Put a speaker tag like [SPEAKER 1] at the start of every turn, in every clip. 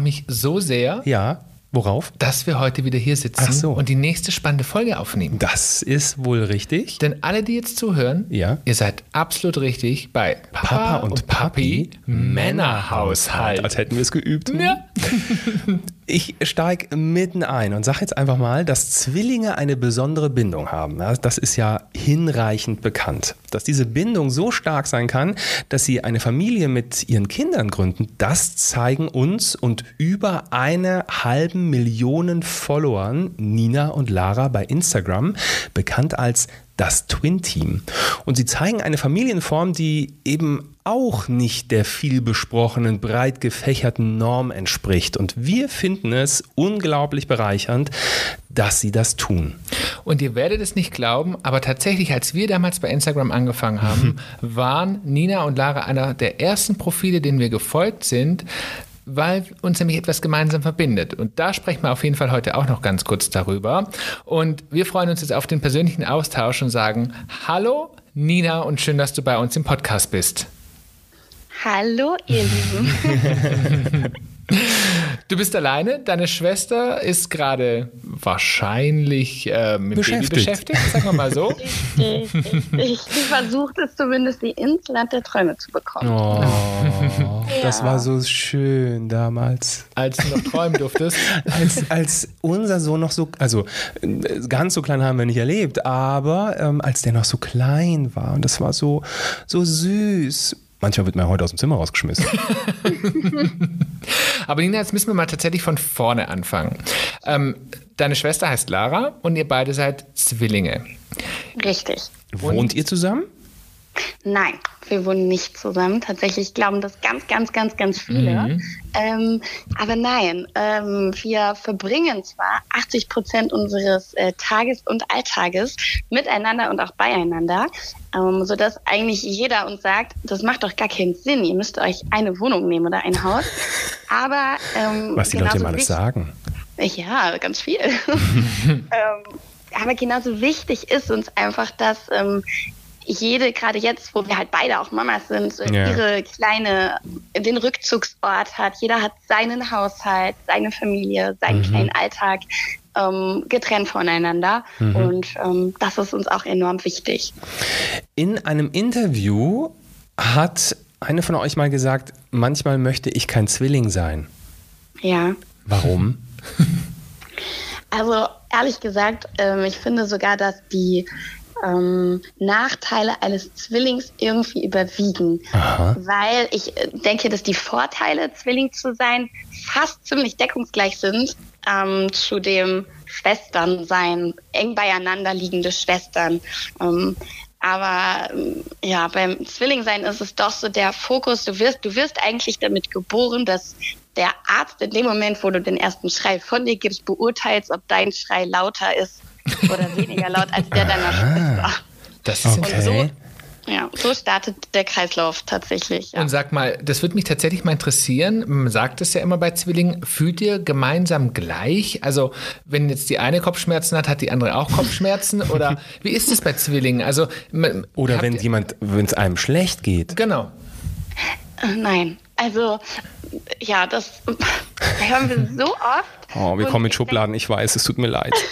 [SPEAKER 1] freue mich so sehr,
[SPEAKER 2] Ja, worauf?
[SPEAKER 1] dass wir heute wieder hier sitzen
[SPEAKER 2] so.
[SPEAKER 1] und die nächste spannende Folge aufnehmen.
[SPEAKER 2] Das ist wohl richtig.
[SPEAKER 1] Denn alle, die jetzt zuhören,
[SPEAKER 2] Ja.
[SPEAKER 1] ihr seid absolut richtig bei Papa,
[SPEAKER 2] Papa und Papi
[SPEAKER 1] Männerhaushalt.
[SPEAKER 2] Als hätten wir es geübt.
[SPEAKER 1] Ja.
[SPEAKER 2] Ich steige mitten ein und sage jetzt einfach mal, dass Zwillinge eine besondere Bindung haben. Das ist ja hinreichend bekannt. Dass diese Bindung so stark sein kann, dass sie eine Familie mit ihren Kindern gründen, das zeigen uns und über eine halben Millionen Followern Nina und Lara bei Instagram, bekannt als das Twin Team. Und sie zeigen eine Familienform, die eben auch nicht der viel besprochenen, breit gefächerten Norm entspricht. Und wir finden es unglaublich bereichernd, dass sie das tun.
[SPEAKER 1] Und ihr werdet es nicht glauben, aber tatsächlich, als wir damals bei Instagram angefangen haben, waren Nina und Lara einer der ersten Profile, denen wir gefolgt sind, weil uns nämlich etwas gemeinsam verbindet. Und da sprechen wir auf jeden Fall heute auch noch ganz kurz darüber. Und wir freuen uns jetzt auf den persönlichen Austausch und sagen, hallo Nina und schön, dass du bei uns im Podcast bist.
[SPEAKER 3] Hallo, ihr Lieben.
[SPEAKER 1] Du bist alleine, deine Schwester ist gerade wahrscheinlich äh, mit
[SPEAKER 2] Beschäftigt.
[SPEAKER 1] Baby beschäftigt, sagen wir mal so.
[SPEAKER 3] Richtig, richtig. Sie versucht es zumindest, sie ins Land der Träume zu bekommen.
[SPEAKER 2] Oh, das war so schön damals.
[SPEAKER 1] Als du noch träumen durftest.
[SPEAKER 2] Als, als unser Sohn noch so, also ganz so klein haben wir nicht erlebt, aber ähm, als der noch so klein war und das war so, so süß. Manchmal wird man heute aus dem Zimmer rausgeschmissen.
[SPEAKER 1] Aber Nina, jetzt müssen wir mal tatsächlich von vorne anfangen. Ähm, deine Schwester heißt Lara und ihr beide seid Zwillinge.
[SPEAKER 3] Richtig.
[SPEAKER 2] Wohnt ihr zusammen?
[SPEAKER 3] Nein, wir wohnen nicht zusammen. Tatsächlich glauben das ganz, ganz, ganz, ganz viele. Ähm, aber nein, ähm, wir verbringen zwar 80 Prozent unseres äh, Tages und Alltages miteinander und auch beieinander, ähm, sodass eigentlich jeder uns sagt, das macht doch gar keinen Sinn. Ihr müsst euch eine Wohnung nehmen oder ein Haus. Aber ähm,
[SPEAKER 2] Was die Leute immer alles sagen.
[SPEAKER 3] Ja, ganz viel. ähm, aber genauso wichtig ist uns einfach, dass ähm, jede, gerade jetzt, wo wir halt beide auch Mamas sind,
[SPEAKER 2] Ja.
[SPEAKER 3] ihre kleine, den Rückzugsort hat. Jeder hat seinen Haushalt, seine Familie, seinen kleinen Alltag ähm, getrennt voneinander. Und ähm, das ist uns auch enorm wichtig.
[SPEAKER 2] In einem Interview hat eine von euch mal gesagt, manchmal möchte ich kein Zwilling sein.
[SPEAKER 3] Ja.
[SPEAKER 2] Warum?
[SPEAKER 3] Also ehrlich gesagt, ähm, ich finde sogar, dass die ähm, Nachteile eines Zwillings irgendwie überwiegen.
[SPEAKER 2] Aha.
[SPEAKER 3] Weil ich äh, denke, dass die Vorteile, Zwilling zu sein, fast ziemlich deckungsgleich sind ähm, zu dem Schwesternsein, eng beieinander liegende Schwestern. Ähm, aber ähm, ja, beim Zwillingsein ist es doch so der Fokus, du wirst, du wirst eigentlich damit geboren, dass der Arzt in dem Moment, wo du den ersten Schrei von dir gibst, beurteilst, ob dein Schrei lauter ist oder weniger laut als der deiner Schwester.
[SPEAKER 1] Das ist
[SPEAKER 2] Okay.
[SPEAKER 3] So, ja, so startet der Kreislauf tatsächlich. Ja.
[SPEAKER 1] Und sag mal, das würde mich tatsächlich mal interessieren. Man sagt es ja immer bei Zwillingen, fühlt ihr gemeinsam gleich? Also, wenn jetzt die eine Kopfschmerzen hat, hat die andere auch Kopfschmerzen? Oder wie ist es bei Zwillingen? Also,
[SPEAKER 2] Oder wenn jemand, wenn es einem schlecht geht.
[SPEAKER 1] Genau.
[SPEAKER 3] Nein, also ja, das hören wir so oft.
[SPEAKER 2] Oh, wir kommen mit
[SPEAKER 3] ich
[SPEAKER 2] Schubladen, ich weiß, es tut mir leid.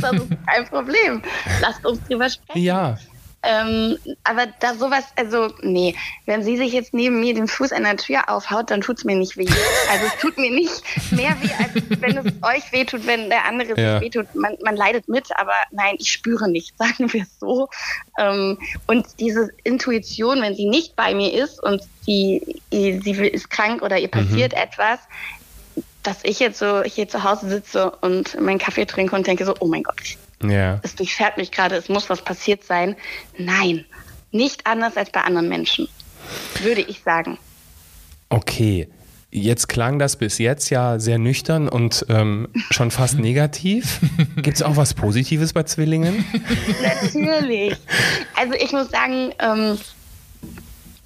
[SPEAKER 3] Das ist kein Problem. Lasst uns drüber sprechen.
[SPEAKER 2] Ja,
[SPEAKER 3] Ähm, aber da sowas, also nee, wenn sie sich jetzt neben mir den Fuß an der Tür aufhaut, dann tut's mir nicht weh. Also es tut mir nicht mehr weh, als wenn es euch wehtut, wenn der andere
[SPEAKER 2] Ja.
[SPEAKER 3] sich wehtut. Man, man leidet mit, aber nein, ich spüre nicht, sagen wir es so. Ähm, und diese Intuition, wenn sie nicht bei mir ist und sie, sie ist krank oder ihr passiert etwas, dass ich jetzt so hier zu Hause sitze und meinen Kaffee trinke und denke so, oh mein Gott,
[SPEAKER 2] ja.
[SPEAKER 3] es durchfährt mich gerade, es muss was passiert sein. Nein, nicht anders als bei anderen Menschen, würde ich sagen.
[SPEAKER 2] Okay. Jetzt klang das bis jetzt ja sehr nüchtern und ähm, schon fast negativ. Gibt es auch was Positives bei Zwillingen?
[SPEAKER 3] Natürlich. Also ich muss sagen, ähm,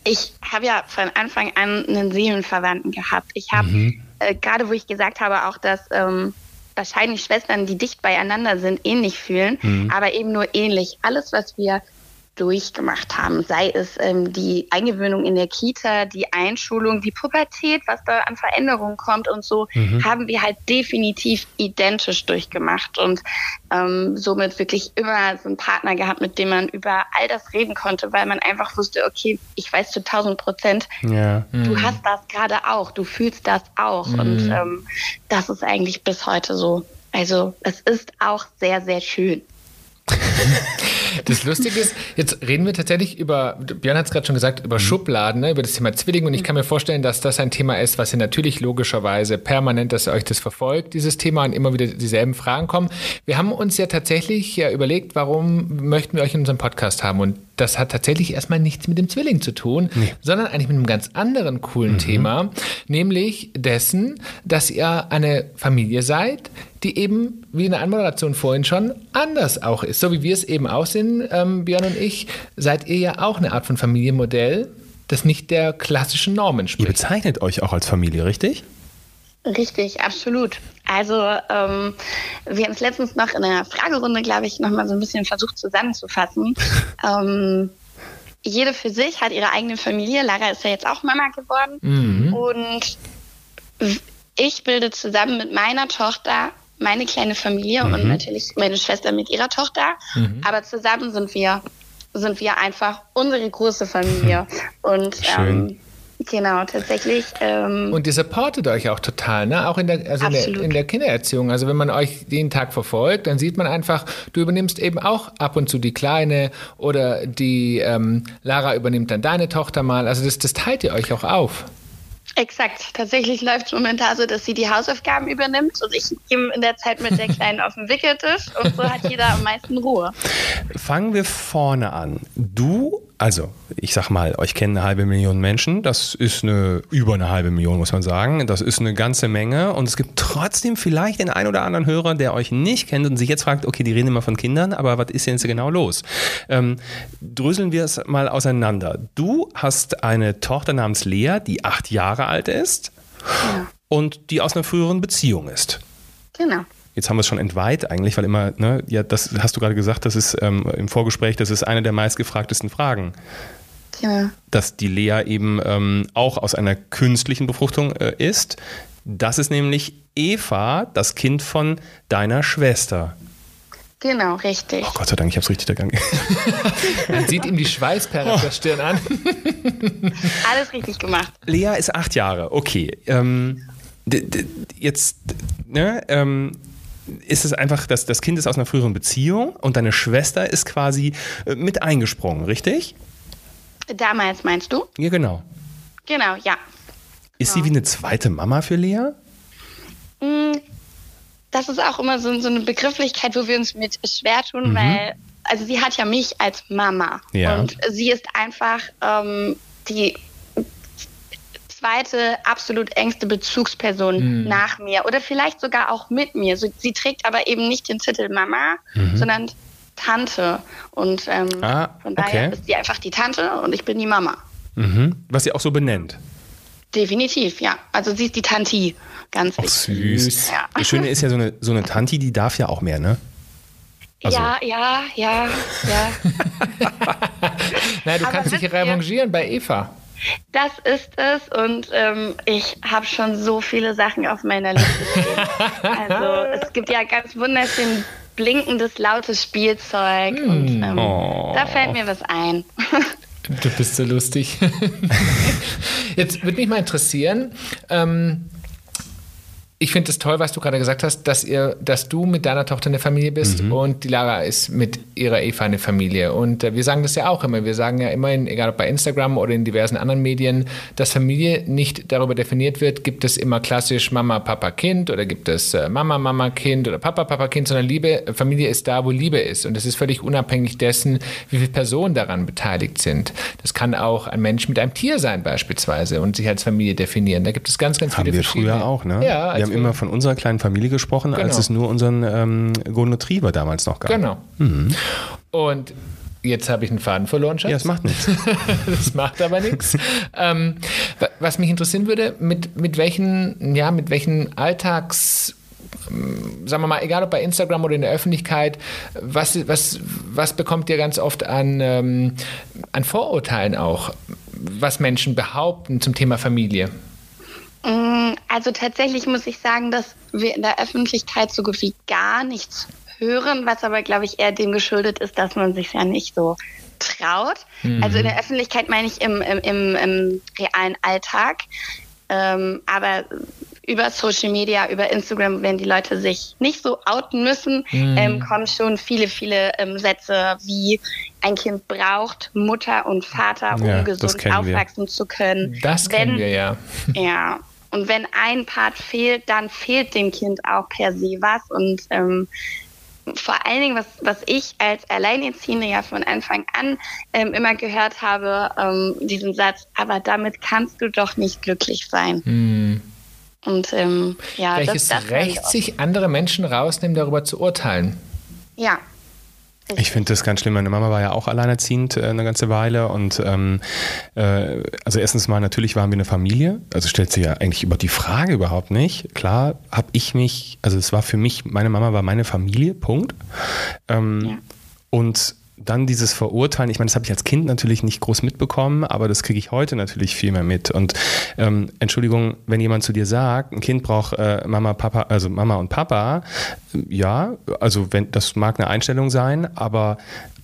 [SPEAKER 3] ich habe ja von Anfang an einen Seelenverwandten gehabt. Ich habe, äh, gerade wo ich gesagt habe, auch, dass ähm, wahrscheinlich Schwestern, die dicht beieinander sind, ähnlich fühlen, aber eben nur ähnlich. Alles, was wir durchgemacht haben. Sei es ähm, die Eingewöhnung in der Kita, die Einschulung, die Pubertät, was da an Veränderungen kommt und so, mhm. haben wir halt definitiv identisch durchgemacht und ähm, somit wirklich immer so einen Partner gehabt, mit dem man über all das reden konnte, weil man einfach wusste, okay, ich weiß zu 1000 Prozent, ja. du mhm. hast das gerade auch, du fühlst das auch mhm. und ähm, das ist eigentlich bis heute so. Also es ist auch sehr, sehr schön.
[SPEAKER 1] Das Lustige ist, jetzt reden wir tatsächlich über, Björn hat es gerade schon gesagt, über Schubladen, ne, über das Thema Zwilling. Und ich kann mir vorstellen, dass das ein Thema ist, was ihr natürlich logischerweise permanent, dass ihr euch das verfolgt, dieses Thema, und immer wieder dieselben Fragen kommen. Wir haben uns ja tatsächlich ja überlegt, warum möchten wir euch in unserem Podcast haben? Und das hat tatsächlich erstmal nichts mit dem Zwilling zu tun, nee. sondern eigentlich mit einem ganz anderen coolen mhm. Thema, nämlich dessen, dass ihr eine Familie seid, die eben, wie in der Anmoderation vorhin schon, anders auch ist. So wie wir es eben auch sind, ähm, Björn und ich, seid ihr ja auch eine Art von Familienmodell, das nicht der klassischen Normen entspricht.
[SPEAKER 2] Ihr bezeichnet euch auch als Familie, richtig?
[SPEAKER 3] Richtig, absolut. Also ähm, wir haben es letztens noch in einer Fragerunde, glaube ich, nochmal so ein bisschen versucht zusammenzufassen. ähm, jede für sich hat ihre eigene Familie. Lara ist ja jetzt auch Mama geworden. Mhm. Und ich bilde zusammen mit meiner Tochter meine kleine Familie mhm. und natürlich meine Schwester mit ihrer Tochter. Mhm. Aber zusammen sind wir, sind wir einfach unsere große Familie. Und ähm, Genau, tatsächlich.
[SPEAKER 1] Ähm, und ihr supportet euch auch total, ne? Auch in der, also in der, in der, Kindererziehung. Also wenn man euch den Tag verfolgt, dann sieht man einfach, du übernimmst eben auch ab und zu die Kleine oder die ähm, Lara übernimmt dann deine Tochter mal. Also das, das teilt ihr euch auch auf.
[SPEAKER 3] Exakt. Tatsächlich läuft es momentan so, dass sie die Hausaufgaben übernimmt und ich gehe in der Zeit mit der Kleinen auf den Wickeltisch und so hat jeder am meisten Ruhe.
[SPEAKER 2] Fangen wir vorne an. Du also, ich sag mal, euch kennen eine halbe Million Menschen. Das ist eine, über eine halbe Million, muss man sagen. Das ist eine ganze Menge. Und es gibt trotzdem vielleicht den einen oder anderen Hörer, der euch nicht kennt und sich jetzt fragt, okay, die reden immer von Kindern, aber was ist jetzt genau los? Ähm, dröseln wir es mal auseinander. Du hast eine Tochter namens Lea, die acht Jahre alt ist ja. und die aus einer früheren Beziehung ist.
[SPEAKER 3] Genau.
[SPEAKER 2] Jetzt haben wir es schon entweiht eigentlich, weil immer, ne, ja, das hast du gerade gesagt, das ist ähm, im Vorgespräch, das ist eine der meistgefragtesten Fragen. Ja. Dass die Lea eben ähm, auch aus einer künstlichen Befruchtung äh, ist. Das ist nämlich Eva, das Kind von deiner Schwester.
[SPEAKER 3] Genau, richtig.
[SPEAKER 2] Oh Gott sei Dank, ich habe es richtig ergangen.
[SPEAKER 1] Man sieht ihm die Schweißperle auf der Stirn an.
[SPEAKER 3] Alles richtig gemacht.
[SPEAKER 2] Lea ist acht Jahre, okay. Ähm, jetzt, ne, ähm, ist es einfach, dass das Kind ist aus einer früheren Beziehung und deine Schwester ist quasi äh, mit eingesprungen, richtig?
[SPEAKER 3] Damals meinst du?
[SPEAKER 2] Ja, genau.
[SPEAKER 3] Genau, ja.
[SPEAKER 2] Ist genau. sie wie eine zweite Mama für Lea?
[SPEAKER 3] Mm, das ist auch immer so, so eine Begrifflichkeit, wo wir uns mit schwer tun, mhm. weil, also sie hat ja mich als Mama. Ja. Und sie ist einfach ähm, die zweite absolut engste Bezugsperson mhm. nach mir oder vielleicht sogar auch mit mir. Sie trägt aber eben nicht den Titel Mama, mhm. sondern Tante. Und ähm, ah, von daher okay. ist sie einfach die Tante und ich bin die Mama.
[SPEAKER 2] Mhm. Was sie auch so benennt.
[SPEAKER 3] Definitiv, ja. Also sie ist die Tanti. Ganz
[SPEAKER 2] wichtig. süß. Ja. Das Schöne ist ja, so eine, so eine Tanti, die darf ja auch mehr, ne?
[SPEAKER 3] Also. Ja, ja, ja, ja.
[SPEAKER 1] naja, du Aber kannst dich revanchieren bei Eva.
[SPEAKER 3] Das ist es und ähm, ich habe schon so viele Sachen auf meiner Liste stehen. also es gibt ja ganz wunderschön blinkendes, lautes Spielzeug mm. und ähm, oh. da fällt mir was ein.
[SPEAKER 1] du bist so lustig. Jetzt würde mich mal interessieren, ähm, ich finde es toll, was du gerade gesagt hast, dass ihr, dass du mit deiner Tochter eine Familie bist mhm. und die Lara ist mit ihrer Eva eine Familie. Und äh, wir sagen das ja auch immer. Wir sagen ja immerhin, egal ob bei Instagram oder in diversen anderen Medien, dass Familie nicht darüber definiert wird, gibt es immer klassisch Mama, Papa, Kind oder gibt es äh, Mama, Mama, Kind oder Papa, Papa, Kind, sondern Liebe, Familie ist da, wo Liebe ist. Und das ist völlig unabhängig dessen, wie viele Personen daran beteiligt sind. Das kann auch ein Mensch mit einem Tier sein beispielsweise und sich als Familie definieren. Da gibt es ganz, ganz
[SPEAKER 2] Haben
[SPEAKER 1] viele
[SPEAKER 2] wir früher auch, ne?
[SPEAKER 1] Ja,
[SPEAKER 2] haben immer von unserer kleinen Familie gesprochen, genau. als es nur unseren ähm, Golden Retriever damals noch gab.
[SPEAKER 1] Genau. Mhm. Und Jetzt habe ich einen Faden verloren, Schatz.
[SPEAKER 2] Ja, das macht nichts.
[SPEAKER 1] das macht aber nichts. Ähm, was mich interessieren würde, mit, mit welchen, ja, mit welchen Alltags sagen wir mal, egal ob bei Instagram oder in der Öffentlichkeit, was, was, was bekommt ihr ganz oft an, ähm, an Vorurteilen auch, was Menschen behaupten zum Thema Familie?
[SPEAKER 3] Mm, also tatsächlich muss ich sagen, dass wir in der Öffentlichkeit so gut wie gar nichts hören, was aber, glaube ich, eher dem geschuldet ist, dass man sich ja nicht so traut. Mhm. Also in der Öffentlichkeit meine ich im, im, im, im realen Alltag. Ähm, aber über Social Media, über Instagram, wenn die Leute sich nicht so outen müssen, mhm. ähm, kommen schon viele, viele ähm, Sätze wie ein Kind braucht Mutter und Vater, um ja, gesund aufwachsen wir. zu können.
[SPEAKER 1] Das wenn, kennen wir ja.
[SPEAKER 3] Ja. Und wenn ein Part fehlt, dann fehlt dem Kind auch per se was. Und ähm, vor allen Dingen, was, was ich als Alleinerziehende ja von Anfang an ähm, immer gehört habe, ähm, diesen Satz, aber damit kannst du doch nicht glücklich sein.
[SPEAKER 1] Hm.
[SPEAKER 3] Und ähm, ja,
[SPEAKER 1] welches das, das Recht sich andere Menschen rausnehmen, darüber zu urteilen?
[SPEAKER 3] Ja,
[SPEAKER 2] ich finde das ganz schlimm. Meine Mama war ja auch alleinerziehend äh, eine ganze Weile und ähm, äh, also erstens mal natürlich waren wir eine Familie. Also stellt sich ja eigentlich über die Frage überhaupt nicht. Klar habe ich mich, also es war für mich, meine Mama war meine Familie. Punkt. Ähm, ja. Und dann dieses Verurteilen, ich meine, das habe ich als Kind natürlich nicht groß mitbekommen, aber das kriege ich heute natürlich viel mehr mit. Und ähm, Entschuldigung, wenn jemand zu dir sagt, ein Kind braucht äh, Mama, Papa, also Mama und Papa, ja, also wenn das mag eine Einstellung sein, aber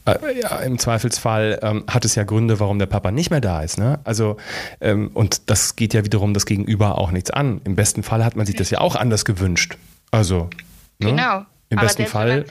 [SPEAKER 2] äh, ja, im Zweifelsfall ähm, hat es ja Gründe, warum der Papa nicht mehr da ist. Ne? Also, ähm, und das geht ja wiederum das Gegenüber auch nichts an. Im besten Fall hat man sich das ja auch anders gewünscht. Also,
[SPEAKER 3] ne? genau.
[SPEAKER 2] Im aber besten Fall.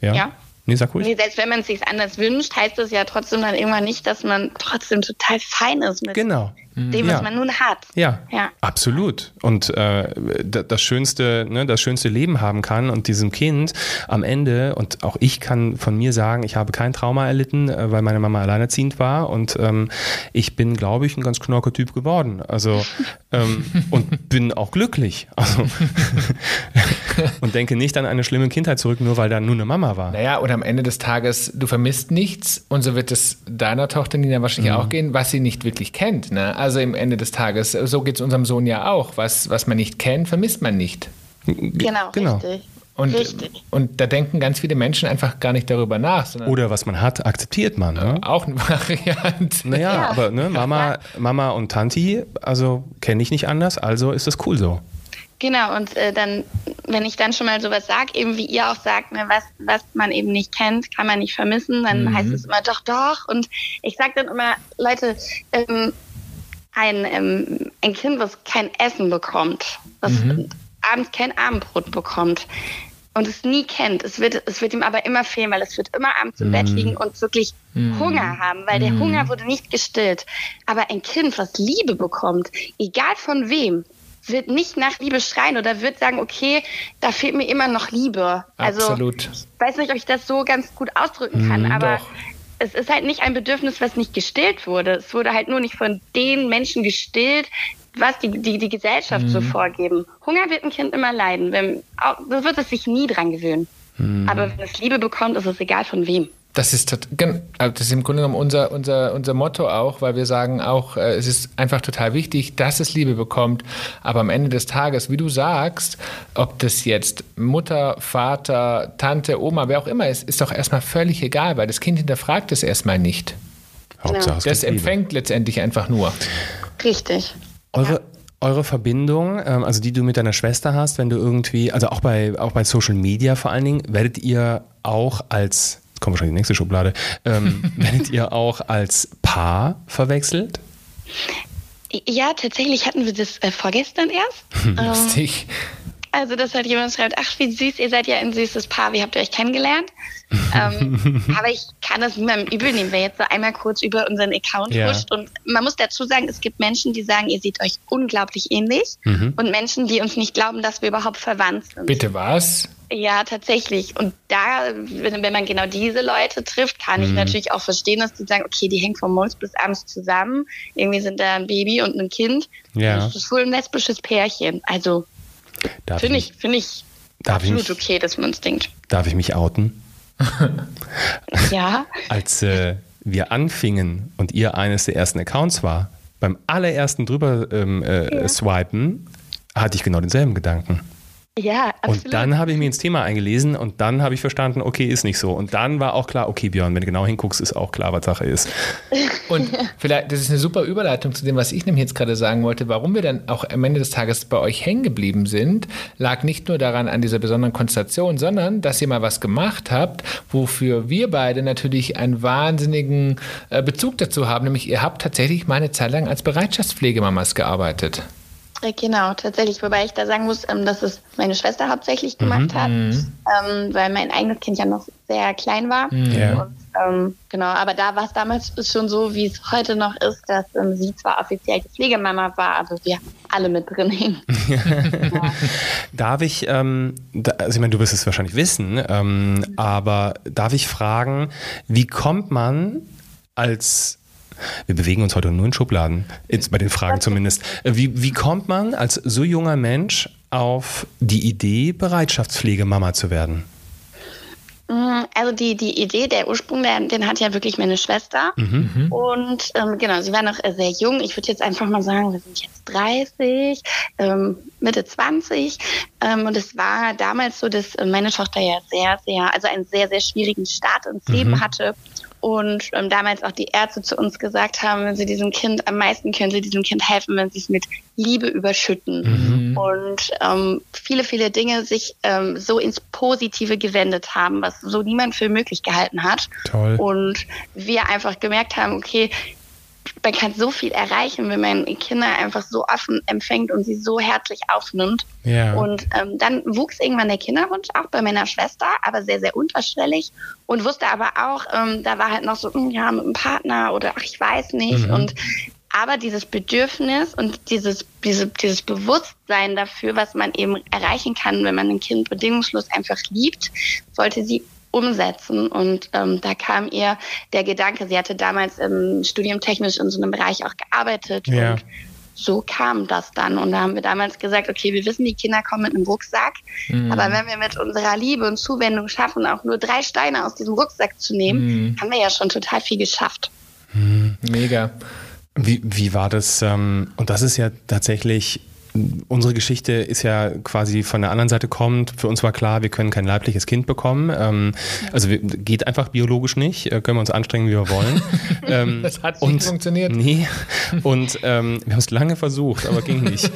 [SPEAKER 3] ja. ja. Nee, sag ruhig. Nee, selbst wenn man es sich anders wünscht, heißt das ja trotzdem dann irgendwann nicht, dass man trotzdem total fein ist mit
[SPEAKER 2] genau.
[SPEAKER 3] Dem, was ja. man nun hat.
[SPEAKER 2] Ja, ja. absolut. Und äh, das schönste, ne, das schönste Leben haben kann und diesem Kind am Ende, und auch ich kann von mir sagen, ich habe kein Trauma erlitten, äh, weil meine Mama alleinerziehend war und ähm, ich bin, glaube ich, ein ganz knorker Typ geworden. Also ähm, und bin auch glücklich. Also und denke nicht an eine schlimme Kindheit zurück, nur weil da nur eine Mama war.
[SPEAKER 1] Naja, und am Ende des Tages, du vermisst nichts und so wird es deiner Tochter Nina wahrscheinlich mhm. auch gehen, was sie nicht wirklich kennt. Ne? Also im Ende des Tages, so geht es unserem Sohn ja auch. Was, was man nicht kennt, vermisst man nicht.
[SPEAKER 3] Genau, genau. richtig.
[SPEAKER 1] Und, und da denken ganz viele Menschen einfach gar nicht darüber nach.
[SPEAKER 2] Oder was man hat, akzeptiert man. Ne?
[SPEAKER 1] Auch eine Variante.
[SPEAKER 2] Naja, ja. aber ne, Mama, Mama und Tanti, also kenne ich nicht anders, also ist das cool so.
[SPEAKER 3] Genau, und äh, dann, wenn ich dann schon mal sowas sage, eben wie ihr auch sagt, ne, was, was man eben nicht kennt, kann man nicht vermissen, dann mhm. heißt es immer doch, doch. Und ich sage dann immer, Leute, ähm, ein, ähm, ein Kind, was kein Essen bekommt, was mhm. abends kein Abendbrot bekommt und es nie kennt, es wird, es wird ihm aber immer fehlen, weil es wird immer abends im mhm. Bett liegen und wirklich mhm. Hunger haben, weil der mhm. Hunger wurde nicht gestillt. Aber ein Kind, was Liebe bekommt, egal von wem, wird nicht nach Liebe schreien oder wird sagen, okay, da fehlt mir immer noch Liebe.
[SPEAKER 1] Also Absolut.
[SPEAKER 3] ich weiß nicht, ob ich das so ganz gut ausdrücken kann, mm, aber doch. Es ist halt nicht ein Bedürfnis, was nicht gestillt wurde. Es wurde halt nur nicht von den Menschen gestillt, was die, die, die Gesellschaft mm. so mhm. vorgeben. Hunger wird ein Kind immer leiden. Wenn, das wird es sich nie dran gewöhnen. Mm. Aber wenn es Liebe bekommt, ist es egal von wem.
[SPEAKER 1] Das ist, also das ist im Grunde genommen unser, unser, unser Motto auch, weil wir sagen auch, äh, es ist einfach total wichtig, dass es Liebe bekommt. Aber am Ende des Tages, wie du sagst, ob das jetzt Mutter, Vater, Tante, Oma, wer auch immer ist, ist doch erstmal völlig egal, weil das Kind hinterfragt es erstmal nicht.
[SPEAKER 2] Hauptsache,
[SPEAKER 1] das empfängt Liebe. letztendlich einfach nur.
[SPEAKER 3] Richtig.
[SPEAKER 2] Eure, ja eure Verbindung, ähm, also die du mit deiner Schwester hast, wenn du irgendwie, also auch bei, auch bei Social Media vor allen Dingen, werdet ihr auch als kommt wahrscheinlich die nächste Schublade, ähm, werdet ihr auch als Paar verwechselt?
[SPEAKER 3] Ja, tatsächlich hatten wir das äh, vorgestern erst.
[SPEAKER 1] Lustig. Ähm,
[SPEAKER 3] also, dass halt jemand schreibt, ach, wie süß, ihr seid ja ein süßes Paar, wie habt ihr euch kennengelernt? ähm, aber ich kann das niemandem übel nehmen, wer jetzt so einmal kurz über unseren Account ja. huscht. Und man muss dazu sagen, es gibt Menschen, die sagen, ihr seht euch unglaublich ähnlich mhm. und Menschen, die uns nicht glauben, dass wir überhaupt verwandt sind.
[SPEAKER 1] Bitte was?
[SPEAKER 3] Ja, tatsächlich. Und da, wenn, wenn man genau diese Leute trifft, kann ich mhm. natürlich auch verstehen, dass die sagen, okay, die hängen von morgens bis abends zusammen. Irgendwie sind da ein Baby und ein Kind.
[SPEAKER 2] Ja.
[SPEAKER 3] Das ist wohl ein lesbisches Pärchen. Also finde ich, finde ich absolut ich mich, okay, dass man es denkt.
[SPEAKER 2] Darf ich mich outen?
[SPEAKER 3] ja.
[SPEAKER 2] Als äh, wir anfingen und ihr eines der ersten Accounts war, beim allerersten drüber ähm, äh, ja. swipen, hatte ich genau denselben Gedanken.
[SPEAKER 3] Ja,
[SPEAKER 2] absolut. Und dann habe ich mich ins Thema eingelesen und dann habe ich verstanden, okay, ist nicht so. Und dann war auch klar, okay, Björn, wenn du genau hinguckst, ist auch klar, was Sache ist.
[SPEAKER 1] Und vielleicht, das ist eine super Überleitung zu dem, was ich nämlich jetzt gerade sagen wollte. Warum wir dann auch am Ende des Tages bei euch hängen geblieben sind, lag nicht nur daran an dieser besonderen Konstellation, sondern dass ihr mal was gemacht habt, wofür wir beide natürlich einen wahnsinnigen äh, Bezug dazu haben. Nämlich, ihr habt tatsächlich mal eine Zeit lang als Bereitschaftspflegemamas gearbeitet.
[SPEAKER 3] Genau, tatsächlich. Wobei ich da sagen muss, ähm, dass es meine Schwester hauptsächlich gemacht mhm. hat, mhm. ähm, weil mein eigenes Kind ja noch sehr klein war. Mhm. Ja. Und, ähm, genau, aber da war es damals schon so, wie es heute noch ist, dass ähm, sie zwar offiziell die Pflegemama war, aber wir alle mit drin hingen.
[SPEAKER 2] ja. Darf ich, ähm, da, also ich meine, du wirst es wahrscheinlich wissen, ähm, aber darf ich fragen, wie kommt man als wir bewegen uns heute nur in Schubladen, jetzt bei den Fragen zumindest. Äh, wie, wie kommt man als so junger Mensch auf die Idee, Bereitschaftspflegemama zu werden?
[SPEAKER 3] Mm, also die, die Idee, der Ursprung, den, den hat ja wirklich meine Schwester. Mhm. mhm. Und ähm, genau, sie war noch sehr jung. Ich würde jetzt einfach mal sagen, wir sind jetzt 30, ähm, Mitte 20. Ähm, und es war damals so, dass meine Tochter ja sehr, sehr, also einen sehr, sehr schwierigen Start ins Leben mhm. hatte und ähm, damals auch die Ärzte zu uns gesagt haben, wenn sie diesem Kind, am meisten können sie diesem Kind helfen, wenn sie es mit Liebe überschütten. Mhm. Und ähm, viele, viele Dinge sich ähm, so ins Positive gewendet haben, was so niemand für möglich gehalten hat. Toll. Und wir einfach gemerkt haben, okay, man kann so viel erreichen, wenn man Kinder einfach so offen empfängt und sie so herzlich aufnimmt. Ja. Und ähm, dann wuchs irgendwann der Kinderwunsch auch bei meiner Schwester, aber sehr, sehr unterschwellig und wusste aber auch, ähm, da war halt noch so, hm, ja, mit einem Partner oder ach, ich weiß nicht. Mhm. Und aber dieses Bedürfnis und dieses, diese, dieses Bewusstsein dafür, was man eben erreichen kann, wenn man ein Kind bedingungslos einfach liebt, wollte sie umsetzen. Und ähm, da kam ihr der Gedanke, sie hatte damals im Studium technisch in so einem Bereich auch gearbeitet. Ja. Und so kam das dann. Und da haben wir damals gesagt, okay, wir wissen, die Kinder kommen mit einem Rucksack. Mhm. Aber wenn wir mit unserer Liebe und Zuwendung schaffen, auch nur drei Steine aus diesem Rucksack zu nehmen, mhm. haben wir ja schon total viel geschafft.
[SPEAKER 1] Mhm. Mega.
[SPEAKER 2] Wie, wie war das? Ähm, und das ist ja tatsächlich unsere Geschichte ist ja quasi von der anderen Seite kommt. Für uns war klar, wir können kein leibliches Kind bekommen. Ähm, also wir, geht einfach biologisch nicht. Äh, können wir uns anstrengen, wie wir wollen.
[SPEAKER 1] ähm, das hat nicht und, funktioniert.
[SPEAKER 2] Nee. Und ähm, wir haben es lange versucht, aber ging nicht.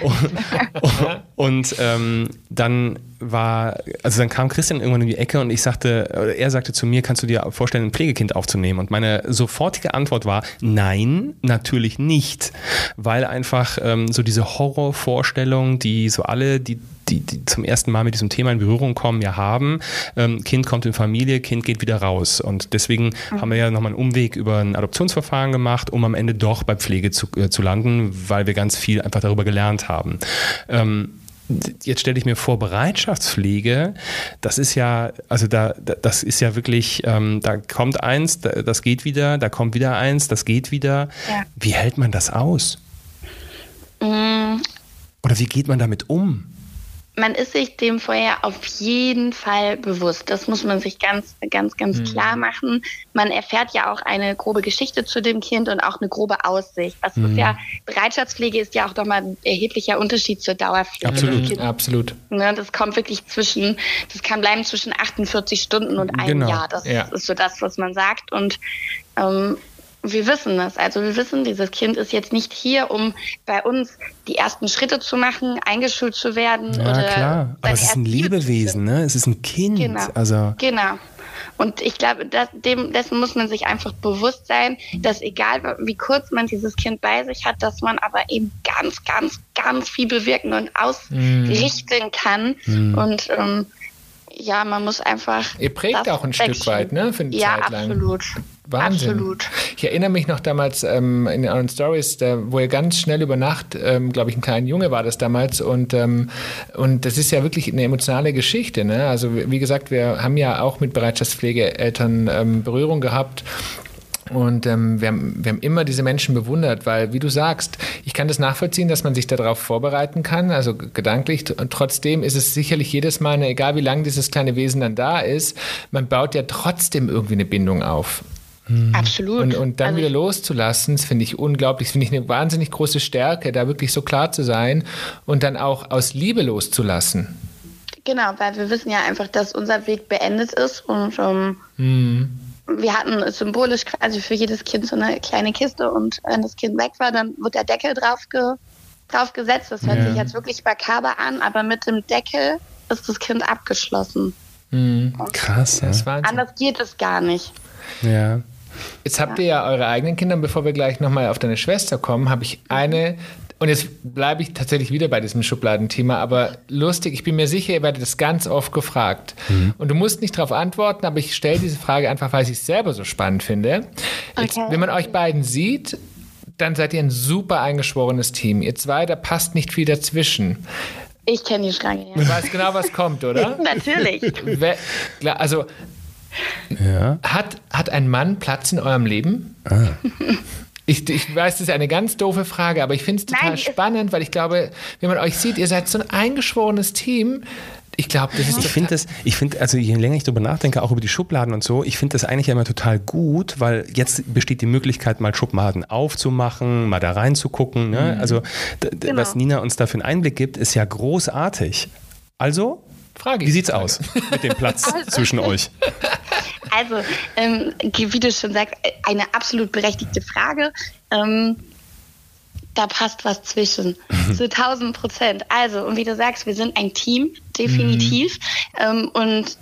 [SPEAKER 2] und, und ähm, dann war, also dann kam Christian irgendwann in die Ecke und ich sagte, er sagte zu mir, kannst du dir vorstellen, ein Pflegekind aufzunehmen? Und meine sofortige Antwort war, nein, natürlich nicht. Weil einfach ähm, so diese Horrorvorstellung, die so alle, die, die, die, zum ersten Mal mit diesem Thema in Berührung kommen, ja haben. Ähm, kind kommt in Familie, Kind geht wieder raus. Und deswegen mhm. haben wir ja nochmal einen Umweg über ein Adoptionsverfahren gemacht, um am Ende doch bei Pflege zu, äh, zu landen, weil wir ganz viel einfach darüber gelernt haben. Ähm, jetzt stelle ich mir vor, Bereitschaftspflege, das ist ja, also da, das ist ja wirklich, ähm, da kommt eins, das geht wieder, da kommt wieder eins, das geht wieder. Ja. Wie hält man das aus? Mhm. Oder wie geht man damit um?
[SPEAKER 3] man ist sich dem vorher auf jeden Fall bewusst. Das muss man sich ganz, ganz, ganz mhm. klar machen. Man erfährt ja auch eine grobe Geschichte zu dem Kind und auch eine grobe Aussicht. Was mhm. ist ja, Bereitschaftspflege ist ja auch nochmal ein erheblicher Unterschied zur Dauerpflege.
[SPEAKER 1] Absolut, absolut.
[SPEAKER 3] Ne, das kommt wirklich zwischen, das kann bleiben zwischen 48 Stunden und einem genau. Jahr. Das ja. ist so das, was man sagt. Und ähm, wir wissen das. Also wir wissen, dieses Kind ist jetzt nicht hier, um bei uns die ersten Schritte zu machen, eingeschult zu werden.
[SPEAKER 2] Ja, oder klar. Aber es ist ein Lebewesen, ne? Es ist ein Kind.
[SPEAKER 3] Genau.
[SPEAKER 2] Also
[SPEAKER 3] genau. Und ich glaube, das, dem, dessen muss man sich einfach bewusst sein, dass egal wie kurz man dieses Kind bei sich hat, dass man aber eben ganz, ganz, ganz viel bewirken und ausrichten mm. kann. Mm. Und ähm, ja, man muss einfach.
[SPEAKER 1] Ihr prägt auch ein Stück weit, ne?
[SPEAKER 3] Für eine ja, Zeit lang. absolut.
[SPEAKER 1] Wahnsinn. Absolut. Ich erinnere mich noch damals ähm, in euren Stories, wo ihr ganz schnell über Nacht, ähm, glaube ich, ein kleiner Junge war das damals und, ähm, und das ist ja wirklich eine emotionale Geschichte. Ne? Also wie gesagt, wir haben ja auch mit Bereitschaftspflegeeltern ähm, Berührung gehabt und ähm, wir, haben, wir haben immer diese Menschen bewundert, weil, wie du sagst, ich kann das nachvollziehen, dass man sich darauf vorbereiten kann, also gedanklich. Und trotzdem ist es sicherlich jedes Mal, eine, egal wie lange dieses kleine Wesen dann da ist, man baut ja trotzdem irgendwie eine Bindung auf.
[SPEAKER 3] Absolut.
[SPEAKER 1] Und, und dann
[SPEAKER 3] Also
[SPEAKER 1] wieder loszulassen, das finde ich unglaublich, das finde ich eine wahnsinnig große Stärke, da wirklich so klar zu sein und dann auch aus Liebe loszulassen.
[SPEAKER 3] Genau, weil wir wissen ja einfach, dass unser Weg beendet ist und ähm, wir hatten symbolisch quasi für jedes Kind so eine kleine Kiste und wenn das Kind weg war, dann wird der Deckel drauf, ge drauf gesetzt. Das hört
[SPEAKER 1] Ja.
[SPEAKER 3] sich jetzt wirklich makaber an, aber mit dem Deckel ist das Kind abgeschlossen.
[SPEAKER 2] Krass.
[SPEAKER 1] Das ist
[SPEAKER 2] Ja.
[SPEAKER 3] Anders geht es gar nicht.
[SPEAKER 2] ja.
[SPEAKER 1] Jetzt habt ihr ja eure eigenen Kinder. Und Bevor wir gleich nochmal auf deine Schwester kommen, habe ich eine. Und jetzt bleibe ich tatsächlich wieder bei diesem Schubladenthema, aber lustig, ich bin mir sicher, ihr werdet das ganz oft gefragt. Und du musst nicht darauf antworten, aber ich stelle diese Frage einfach, weil ich es selber so spannend finde. Jetzt,
[SPEAKER 3] Okay.
[SPEAKER 1] wenn man euch beiden sieht, dann seid ihr ein super eingeschworenes Team. Ihr zwei, da passt nicht viel dazwischen.
[SPEAKER 3] Ich kenne die Schlange, ja.
[SPEAKER 1] Du weißt genau, was kommt, oder?
[SPEAKER 3] Natürlich.
[SPEAKER 1] Also
[SPEAKER 2] ja.
[SPEAKER 1] hat, hat ein Mann Platz in eurem Leben? Ich, ich weiß, das ist eine ganz doofe Frage, aber ich finde es total
[SPEAKER 3] Nein,
[SPEAKER 1] spannend, weil ich glaube, wenn man euch sieht, ihr seid so ein eingeschworenes Team. Ich glaube, das ist
[SPEAKER 2] Ich finde das, ich finde, also je länger ich darüber nachdenke, auch über die Schubladen und so, ich finde das eigentlich immer total gut, weil jetzt besteht die Möglichkeit, mal Schubladen aufzumachen, mal da reinzugucken. Ne? Also, d- d-
[SPEAKER 3] Genau.
[SPEAKER 2] was Nina uns da für einen Einblick gibt, ist ja großartig. Also,
[SPEAKER 1] Frage
[SPEAKER 2] wie sieht's aus mit dem Platz zwischen euch?
[SPEAKER 3] Also, ähm, wie du schon sagst, eine absolut berechtigte Frage. Ähm, da passt was zwischen. Zu 1000 Prozent. Also, und wie du sagst, wir sind ein Team, definitiv. Ähm, und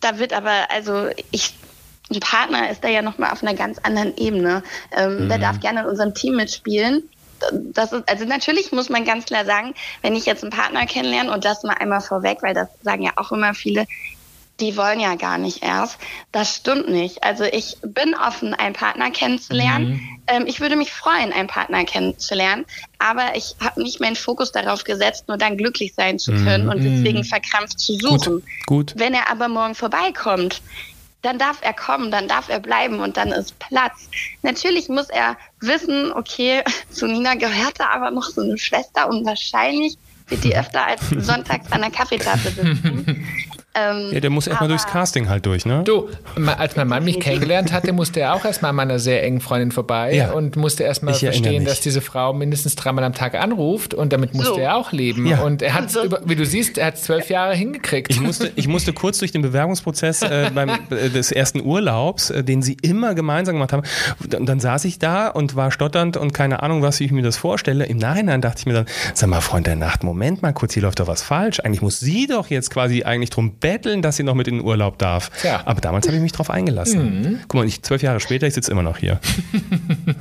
[SPEAKER 3] da wird aber, also ich, ein Partner ist da ja nochmal auf einer ganz anderen Ebene. Ähm, Der darf gerne in unserem Team mitspielen. Das ist, also natürlich muss man ganz klar sagen, wenn ich jetzt einen Partner kennenlerne und das mal einmal vorweg, weil das sagen ja auch immer viele, die wollen ja gar nicht erst. Das stimmt nicht. Also ich bin offen, einen Partner kennenzulernen. Ähm, ich würde mich freuen, einen Partner kennenzulernen, aber ich habe nicht meinen Fokus darauf gesetzt, nur dann glücklich sein zu können und deswegen verkrampft zu suchen.
[SPEAKER 2] gut.
[SPEAKER 3] Wenn er aber morgen vorbeikommt, dann darf er kommen, dann darf er bleiben und dann ist Platz. Natürlich muss er wissen, okay, zu Nina gehörte aber noch so eine Schwester und wahrscheinlich wird die öfter als sonntags an der Kaffeetafel sitzen. Ähm,
[SPEAKER 2] Ja, der muss erstmal durchs Casting halt durch, ne?
[SPEAKER 1] Du, als mein Mann mich kennengelernt hatte, musste er auch erstmal an meiner sehr engen Freundin vorbei
[SPEAKER 2] Ja.
[SPEAKER 1] und musste erstmal verstehen,
[SPEAKER 2] mich.
[SPEAKER 1] dass diese Frau mindestens dreimal am Tag anruft und damit musste
[SPEAKER 3] So.
[SPEAKER 1] er auch leben.
[SPEAKER 2] Ja.
[SPEAKER 1] Und er hat,
[SPEAKER 3] So.
[SPEAKER 1] über, wie du siehst, er hat zwölf Jahre hingekriegt.
[SPEAKER 2] Ich musste, ich musste kurz durch den Bewerbungsprozess äh, beim, äh, des ersten Urlaubs, äh, den sie immer gemeinsam gemacht haben. Und dann saß ich da und war stotternd und keine Ahnung, was wie ich mir das vorstelle. Im Nachhinein dachte ich mir dann, sag mal, Freund der Nacht, Moment mal kurz, hier läuft doch was falsch. Eigentlich muss sie doch jetzt quasi eigentlich drum betteln, dass sie noch mit in den Urlaub darf.
[SPEAKER 1] Tja.
[SPEAKER 2] Aber damals habe ich mich drauf eingelassen. Guck mal, ich, zwölf Jahre später, ich sitze immer noch hier.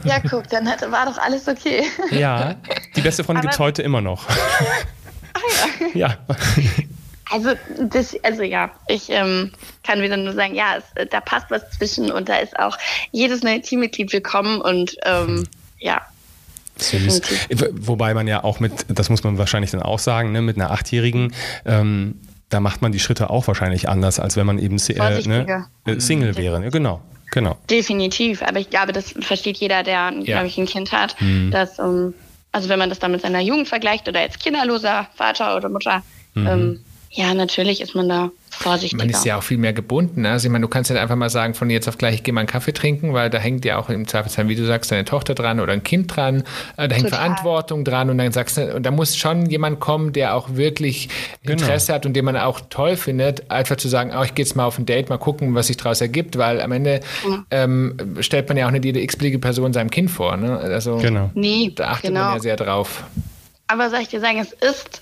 [SPEAKER 3] Ja, guck, dann hat, war doch alles okay.
[SPEAKER 2] Ja, die beste Freundin gibt es heute immer noch. ja.
[SPEAKER 3] Also, das, also ja, ich ähm, kann wieder nur sagen, ja, es, da passt was zwischen und da ist auch jedes neue Teammitglied willkommen und ähm, ja,
[SPEAKER 2] Süß. Wobei man ja auch mit, das muss man wahrscheinlich dann auch sagen, ne, mit einer Achtjährigen, ähm, da macht man die Schritte auch wahrscheinlich anders, als wenn man eben äh, ne, äh, Single wäre. Ne? Genau, genau.
[SPEAKER 3] definitiv. Aber ich glaube, das versteht jeder, der, glaube ich, ein Kind hat, dass, ähm, also wenn man das dann mit seiner Jugend vergleicht oder als kinderloser Vater oder Mutter, ähm, ja, natürlich ist man da vorsichtiger.
[SPEAKER 1] Man ist ja auch viel mehr gebunden. Ne? Also ich meine, du kannst ja einfach mal sagen, von jetzt auf gleich, ich gehe mal einen Kaffee trinken, weil da hängt ja auch im Zweifelsfall, wie du sagst, deine Tochter dran oder ein Kind dran. Äh, Da hängt
[SPEAKER 3] Total.
[SPEAKER 1] Verantwortung dran und dann sagst du, und da muss schon jemand kommen, der auch wirklich Interesse hat und den man auch toll findet, einfach zu sagen, oh, ich gehe jetzt mal auf ein Date, mal gucken, was sich daraus ergibt, weil am Ende ähm, stellt man ja auch nicht jede x-beliebige Person seinem Kind vor. Ne? Also
[SPEAKER 2] Genau.
[SPEAKER 3] Nee,
[SPEAKER 1] da achtet
[SPEAKER 3] genau.
[SPEAKER 1] man ja sehr drauf.
[SPEAKER 3] Aber soll ich dir sagen, es ist,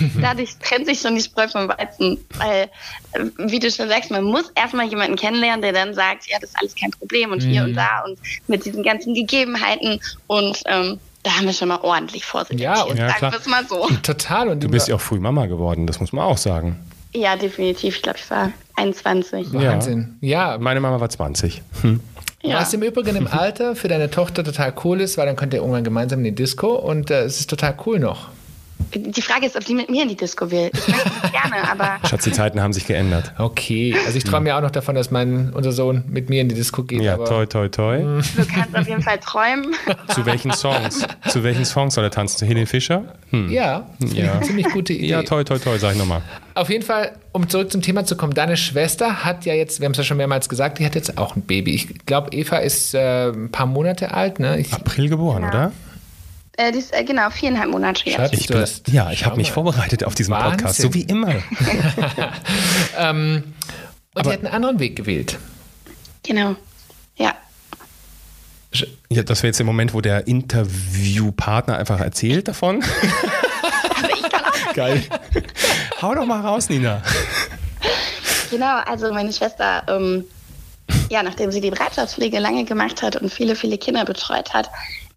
[SPEAKER 3] dadurch trennt sich schon die Spreu vom Weizen. Weil, äh, wie du schon sagst, man muss erstmal jemanden kennenlernen, der dann sagt, ja, das ist alles kein Problem und hier und da und mit diesen ganzen Gegebenheiten. Und ähm, da haben wir schon mal ordentlich vorsichtig.
[SPEAKER 1] Ja, und-
[SPEAKER 2] Ja,
[SPEAKER 3] sagen
[SPEAKER 2] klar.
[SPEAKER 3] wir es mal so.
[SPEAKER 1] Total. Und
[SPEAKER 2] Du bist ja auch früh Mama geworden, das muss man auch sagen.
[SPEAKER 3] Ja, definitiv. Ich glaube, ich war 21.
[SPEAKER 1] Wahnsinn. Ja,
[SPEAKER 2] Meine Mama war 20. Hm.
[SPEAKER 3] Ja.
[SPEAKER 1] Was im Übrigen im Alter für deine Tochter total cool ist, weil dann könnt ihr irgendwann gemeinsam in die Disco und äh, es ist total cool noch.
[SPEAKER 3] Die Frage ist, ob sie mit mir in die Disco will. Ich möchte es gerne, aber.
[SPEAKER 2] Schatz, die Zeiten haben sich geändert.
[SPEAKER 1] Okay, also ich träume ja auch noch davon, dass mein, unser Sohn mit mir in die Disco geht.
[SPEAKER 2] Ja,
[SPEAKER 1] aber
[SPEAKER 2] toi, toi, toi.
[SPEAKER 3] Du kannst auf jeden Fall träumen.
[SPEAKER 2] Zu welchen Songs? Zu welchen Songs soll er tanzen? Zu Helene Fischer? Hm.
[SPEAKER 1] ja, ich
[SPEAKER 2] Ja.
[SPEAKER 1] ziemlich gute Idee.
[SPEAKER 2] Ja, toi, toi, toi, sag ich nochmal.
[SPEAKER 1] Auf jeden Fall, um zurück zum Thema zu kommen, deine Schwester hat ja jetzt, wir haben es ja schon mehrmals gesagt, die hat jetzt auch ein Baby. Ich glaube, Eva ist äh, ein paar Monate alt, ne? Ich,
[SPEAKER 2] April geboren, oder?
[SPEAKER 3] Äh, die ist, äh, genau, viereinhalb Monate jetzt.
[SPEAKER 1] Schatz,
[SPEAKER 2] Ich bin, ja, ich habe mich vorbereitet auf diesen
[SPEAKER 1] Wahnsinn.
[SPEAKER 2] Podcast, so wie immer.
[SPEAKER 1] Und die hat einen anderen Weg gewählt.
[SPEAKER 3] Genau. Ja.
[SPEAKER 2] Ja, das wäre jetzt der Moment, wo der Interviewpartner einfach erzählt davon. Geil. Hau doch mal raus, Nina.
[SPEAKER 3] Genau, also meine Schwester, ähm, ja, nachdem sie die Bereitschaftspflege lange gemacht hat und viele, viele Kinder betreut hat,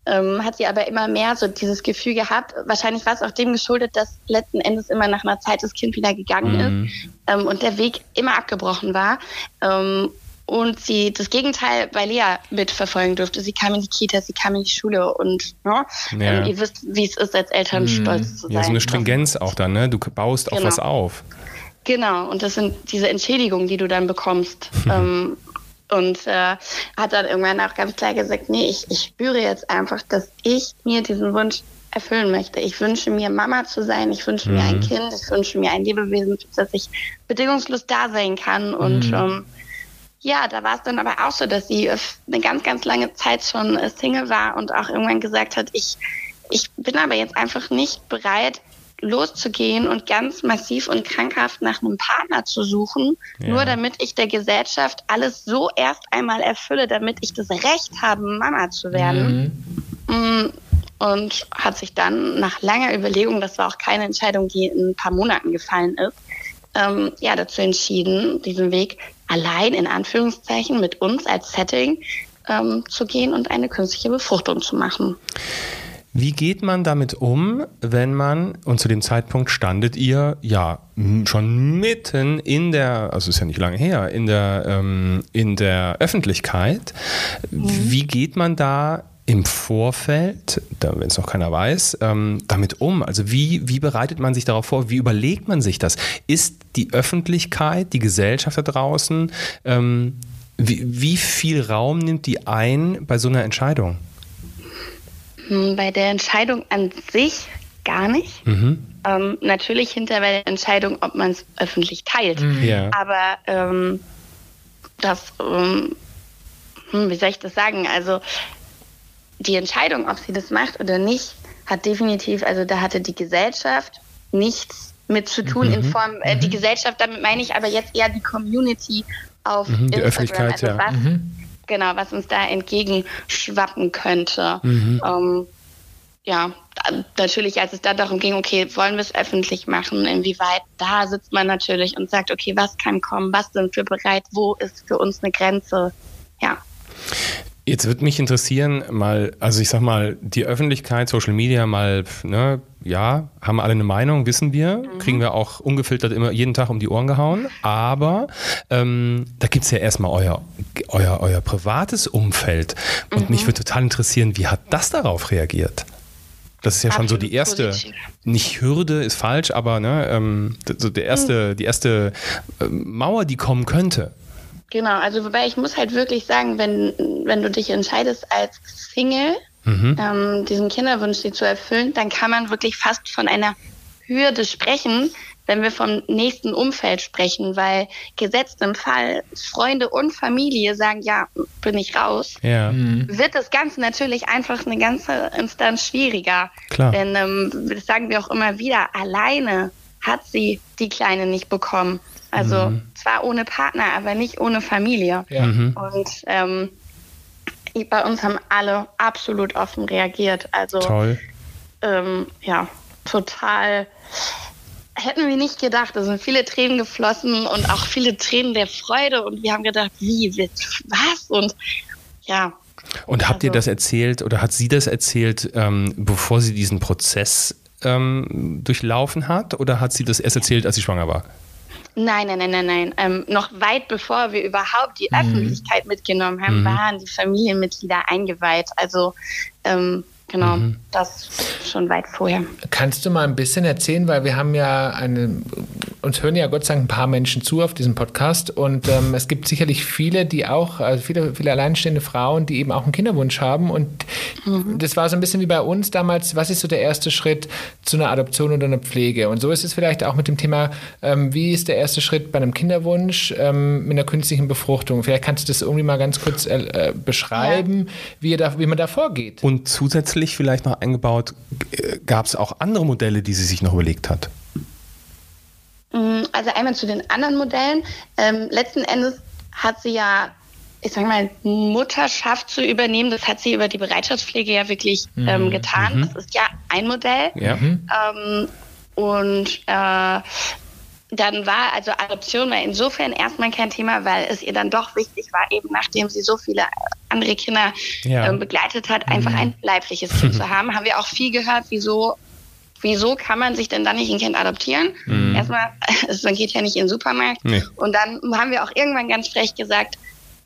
[SPEAKER 3] ähm, hat sie aber immer mehr so dieses Gefühl gehabt. Wahrscheinlich war es auch dem geschuldet, dass letzten Endes immer nach einer Zeit das Kind wieder gegangen ist ähm, und der Weg immer abgebrochen war. Ähm, und sie das Gegenteil bei Lea mitverfolgen durfte. Sie kam in die Kita, sie kam in die Schule und ne,
[SPEAKER 2] Ja.
[SPEAKER 3] ähm, ihr wisst, wie es ist, als Eltern stolz zu sein.
[SPEAKER 2] Ja, so eine Stringenz auch dann, ne? Du baust auf
[SPEAKER 3] Genau.
[SPEAKER 2] was auf.
[SPEAKER 3] Genau, und das sind diese Entschädigungen, die du dann bekommst. ähm, und äh, hat dann irgendwann auch ganz klar gesagt, nee, ich, ich spüre jetzt einfach, dass ich mir diesen Wunsch erfüllen möchte. Ich wünsche mir Mama zu sein, ich wünsche mir ein Kind, ich wünsche mir ein Lebewesen, für das ich bedingungslos da sein kann. Und ähm, ja, da war es dann aber auch so, dass sie eine ganz, ganz lange Zeit schon äh, Single war und auch irgendwann gesagt hat, ich, ich bin aber jetzt einfach nicht bereit, loszugehen und ganz massiv und krankhaft nach einem Partner zu suchen,
[SPEAKER 2] Ja.
[SPEAKER 3] nur damit ich der Gesellschaft alles so erst einmal erfülle, damit ich das Recht habe, Mama zu werden. Mm, Und hat sich dann nach langer Überlegung, das war auch keine Entscheidung, die in ein paar Monaten gefallen ist, ähm, ja, dazu entschieden, diesen Weg allein in Anführungszeichen mit uns als Setting ähm, zu gehen und eine künstliche Befruchtung zu machen.
[SPEAKER 2] Wie geht man damit um, wenn man, und zu dem Zeitpunkt standet ihr ja schon mitten in der, also ist ja nicht lange her, in der, ähm, in der Öffentlichkeit. Wie geht man da im Vorfeld, wenn es noch keiner weiß, ähm, damit um? Also wie, wie bereitet man sich darauf vor? Wie überlegt man sich das? Ist die Öffentlichkeit, die Gesellschaft da draußen, ähm, wie, wie viel Raum nimmt die ein bei so einer Entscheidung?
[SPEAKER 3] Hm, Bei der Entscheidung an sich gar nicht.
[SPEAKER 2] Mhm.
[SPEAKER 3] Ähm, natürlich hinter bei der Entscheidung, ob man es öffentlich teilt.
[SPEAKER 2] Ja.
[SPEAKER 3] Aber ähm, das, ähm, hm, wie soll ich das sagen? Also die Entscheidung, ob sie das macht oder nicht, hat definitiv, also da hatte die Gesellschaft nichts mit zu tun
[SPEAKER 2] Mhm.
[SPEAKER 3] in Form, äh, die Gesellschaft, damit meine ich aber jetzt eher die Community auf
[SPEAKER 2] Mhm, die
[SPEAKER 3] Instagram.
[SPEAKER 2] Öffentlichkeit,
[SPEAKER 3] also
[SPEAKER 2] ja.
[SPEAKER 3] was, genau, was uns da entgegenschwappen könnte.
[SPEAKER 2] Mhm.
[SPEAKER 3] Ähm, ja, natürlich, als es dann darum ging, okay, wollen wir es öffentlich machen, inwieweit, da sitzt man natürlich und sagt, okay, was kann kommen, was sind wir bereit, wo ist für uns eine Grenze, ja.
[SPEAKER 2] Jetzt würde mich interessieren, mal, also ich sag mal, die Öffentlichkeit, Social Media mal, ne, ja, haben alle eine Meinung, wissen wir, kriegen wir auch ungefiltert immer jeden Tag um die Ohren gehauen, aber ähm, da gibt es ja erstmal euer, euer, euer privates Umfeld und mich würde total interessieren, wie hat das darauf reagiert? Das ist ja schon so die
[SPEAKER 3] Absolut
[SPEAKER 2] erste,
[SPEAKER 3] positiv.
[SPEAKER 2] nicht Hürde ist falsch, aber ne, ähm, so der erste, die erste ähm, Mauer, die kommen könnte.
[SPEAKER 3] Genau, also wobei ich muss halt wirklich sagen, wenn, wenn du dich entscheidest als Single, ähm, diesen Kinderwunsch dir zu erfüllen, dann kann man wirklich fast von einer Hürde sprechen, wenn wir vom nächsten Umfeld sprechen, weil gesetzt im Fall Freunde und Familie sagen, ja, bin ich raus,
[SPEAKER 2] Ja.
[SPEAKER 3] wird das Ganze natürlich einfach eine ganze Instanz schwieriger.
[SPEAKER 2] Klar.
[SPEAKER 3] Denn ähm, das sagen wir auch immer wieder, alleine hat sie die Kleine nicht bekommen. Also zwar ohne Partner, aber nicht ohne Familie.
[SPEAKER 1] Ja.
[SPEAKER 3] Und ähm, bei uns haben alle absolut offen reagiert. Also
[SPEAKER 2] Toll.
[SPEAKER 3] ähm, ja, total. Hätten wir nicht gedacht. Es sind viele Tränen geflossen und auch viele Tränen der Freude. Und wir haben gedacht, wie, wird was? Und ja,
[SPEAKER 2] Und habt ihr
[SPEAKER 3] Also-
[SPEAKER 2] das erzählt oder hat sie das erzählt, ähm, bevor sie diesen Prozess ähm, durchlaufen hat? Oder hat sie das erst erzählt, als sie schwanger war?
[SPEAKER 3] Nein, nein, nein, nein, nein. Ähm, noch weit bevor wir überhaupt die Öffentlichkeit mitgenommen haben, waren die Familienmitglieder eingeweiht. Also ähm, genau. Mhm. Das schon weit vorher.
[SPEAKER 1] Kannst du mal ein bisschen erzählen, weil wir haben ja eine, uns hören ja Gott sei Dank ein paar Menschen zu auf diesem Podcast und ähm, es gibt sicherlich viele, die auch, also viele, viele alleinstehende Frauen, die eben auch einen Kinderwunsch haben und mhm. das war so ein bisschen wie bei uns damals, was ist so der erste Schritt zu einer Adoption oder einer Pflege? Und so ist es vielleicht auch mit dem Thema, ähm, wie ist der erste Schritt bei einem Kinderwunsch ähm, mit einer künstlichen Befruchtung? Vielleicht kannst du das irgendwie mal ganz kurz äh, äh beschreiben, ja. wie, da, wie man da vorgeht.
[SPEAKER 2] Und zusätzlich vielleicht noch eingebaut, gab es auch andere Modelle, die sie sich noch überlegt hat?
[SPEAKER 3] Mm, also einmal zu den anderen Modellen. Ähm, letzten Endes hat sie ja, ich sage mal, Mutterschaft zu übernehmen. Das hat sie über die Bereitschaftspflege ja wirklich ähm, mhm. getan. Mhm. Das ist ja ein Modell. Ja. Mhm. Ähm, und äh, dann war also Adoption war insofern erstmal kein Thema, weil es ihr dann doch wichtig war, eben nachdem sie so viele andere Kinder ja. ähm, begleitet hat, einfach mhm. ein leibliches Kind zu haben. Haben wir auch viel gehört, wieso wieso kann man sich denn dann nicht ein Kind adoptieren? Mhm. Erstmal, man geht ja nicht in den Supermarkt. Nee. Und dann haben wir auch irgendwann ganz frech gesagt,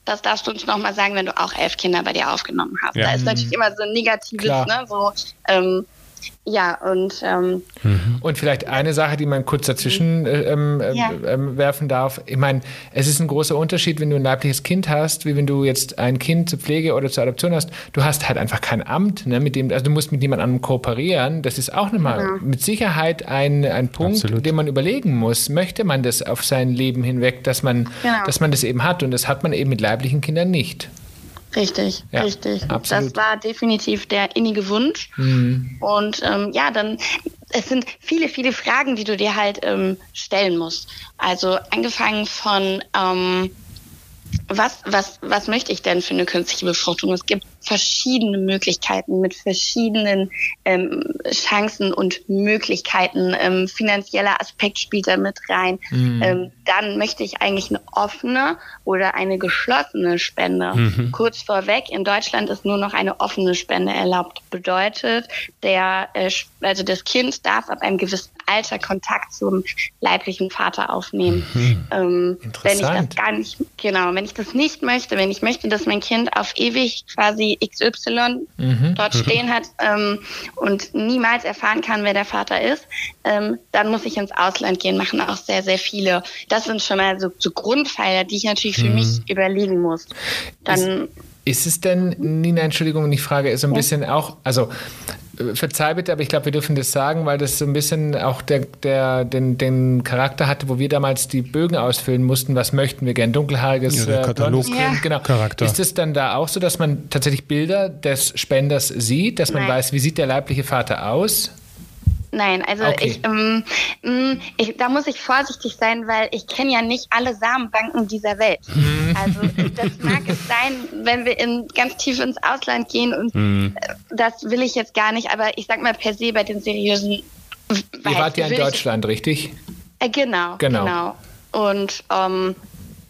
[SPEAKER 3] das darfst du uns nochmal sagen, wenn du auch elf Kinder bei dir aufgenommen hast. Ja. Da ist natürlich immer so ein negatives, ne, so, ähm, ja, und. Ähm,
[SPEAKER 1] mhm. Und vielleicht eine Sache, die man kurz dazwischen äh, ähm, äh, ja. ähm, werfen darf. Ich meine, es ist ein großer Unterschied, wenn du ein leibliches Kind hast, wie wenn du jetzt ein Kind zur Pflege oder zur Adoption hast. Du hast halt einfach kein Amt, ne, mit dem, also du musst mit jemand anderem kooperieren. Das ist auch nochmal ja. mit Sicherheit ein, ein Punkt, Absolut. den man überlegen muss. Möchte man das auf sein Leben hinweg, dass man, genau. dass man das eben hat? Und das hat man eben mit leiblichen Kindern nicht.
[SPEAKER 3] Richtig, ja, richtig. Absolut. Das war definitiv der innige Wunsch. Mhm. Und ähm, ja, dann, es sind viele, viele Fragen, die du dir halt ähm, stellen musst. Also angefangen von, ähm, was, was, was möchte ich denn für eine künstliche Befruchtung? Es gibt verschiedene Möglichkeiten mit verschiedenen ähm, Chancen und Möglichkeiten. Ähm, finanzieller Aspekt spielt da mit rein. Mhm. Ähm, dann möchte ich eigentlich eine offene oder eine geschlossene Spende. Mhm. Kurz vorweg, in Deutschland ist nur noch eine offene Spende erlaubt. Bedeutet, der, äh, also das Kind darf ab einem gewissen Alter Kontakt zum leiblichen Vater aufnehmen. Mhm. Ähm, wenn ich das gar nicht, genau, wenn ich das nicht möchte, wenn ich möchte, dass mein Kind auf ewig quasi XY mhm. dort stehen hat ähm, und niemals erfahren kann, wer der Vater ist, ähm, dann muss ich ins Ausland gehen, machen auch sehr, sehr viele. Das sind schon mal so, so Grundpfeiler, die ich natürlich für mhm. mich überlegen muss. Dann
[SPEAKER 1] ist, ist es denn, Nina, Entschuldigung, ich frage, ist so ein ja. bisschen auch, also verzeih bitte, aber ich glaube, wir dürfen das sagen, weil das so ein bisschen auch der, der, den, den Charakter hatte, wo wir damals die Bögen ausfüllen mussten, was möchten wir gern, dunkelhaariges
[SPEAKER 2] ja, Katalog
[SPEAKER 1] ja. genau. Charakter. Ist es dann da auch so, dass man tatsächlich Bilder des Spenders sieht, dass man Nein. weiß, wie sieht der leibliche Vater aus?
[SPEAKER 3] Nein, also okay. ich, ähm, mm, ich, da muss ich vorsichtig sein, weil ich kenne ja nicht alle Samenbanken dieser Welt. Mhm. Also das mag es sein, wenn wir in, ganz tief ins Ausland gehen und mhm. das will ich jetzt gar nicht, aber ich sag mal per se bei den seriösen. Ihr
[SPEAKER 1] wart ja in Deutschland, ich, richtig?
[SPEAKER 3] Äh, genau, genau, genau. Und ähm,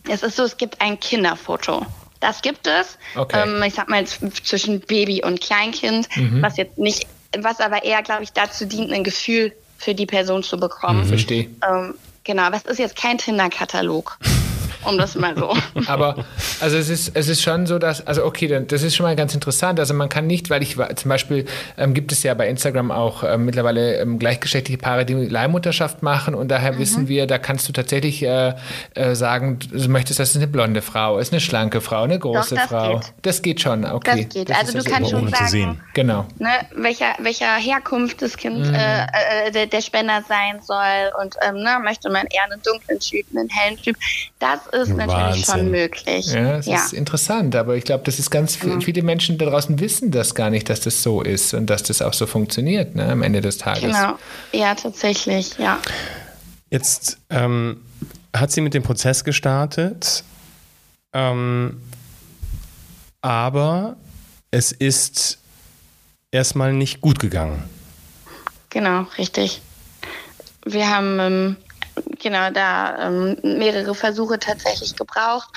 [SPEAKER 3] es ist so, es gibt ein Kinderfoto. Das gibt es. Okay. Ähm, ich sag mal zwischen Baby und Kleinkind, mhm. was jetzt nicht was aber eher, glaube ich, dazu dient, ein Gefühl für die Person zu bekommen. Mhm.
[SPEAKER 1] Verstehe.
[SPEAKER 3] Ähm, genau, aber es ist jetzt kein Tinder-Katalog um das mal so.
[SPEAKER 1] Aber also es ist, es ist schon so, dass, also okay, das ist schon mal ganz interessant. Also man kann nicht, weil ich zum Beispiel ähm, gibt es ja bei Instagram auch ähm, mittlerweile ähm, gleichgeschlechtliche Paare, die Leihmutterschaft machen und daher mhm. wissen wir, da kannst du tatsächlich äh, äh, sagen, du möchtest, dass es eine blonde Frau ist, eine schlanke Frau, eine große Doch, das Frau. Geht. Das geht schon, okay.
[SPEAKER 3] Das geht. Das also du kannst schon sagen,
[SPEAKER 1] genau.
[SPEAKER 3] Ne, welcher, welcher Herkunft das Kind mhm. äh, äh, der, der, Spender sein soll und ähm, ne, möchte man eher einen dunklen Typ, einen hellen Typ. Das ist Wahnsinn. natürlich schon möglich.
[SPEAKER 1] Ja, das ja. ist interessant, aber ich glaube, das ist ganz mhm. viele Menschen da draußen wissen das gar nicht, dass das so ist und dass das auch so funktioniert ne, am Ende des Tages.
[SPEAKER 3] Genau, ja, tatsächlich, ja.
[SPEAKER 2] Jetzt ähm, hat sie mit dem Prozess gestartet, ähm, aber es ist erstmal nicht gut gegangen.
[SPEAKER 3] Genau, richtig. Wir haben genau da ähm, mehrere Versuche tatsächlich gebraucht.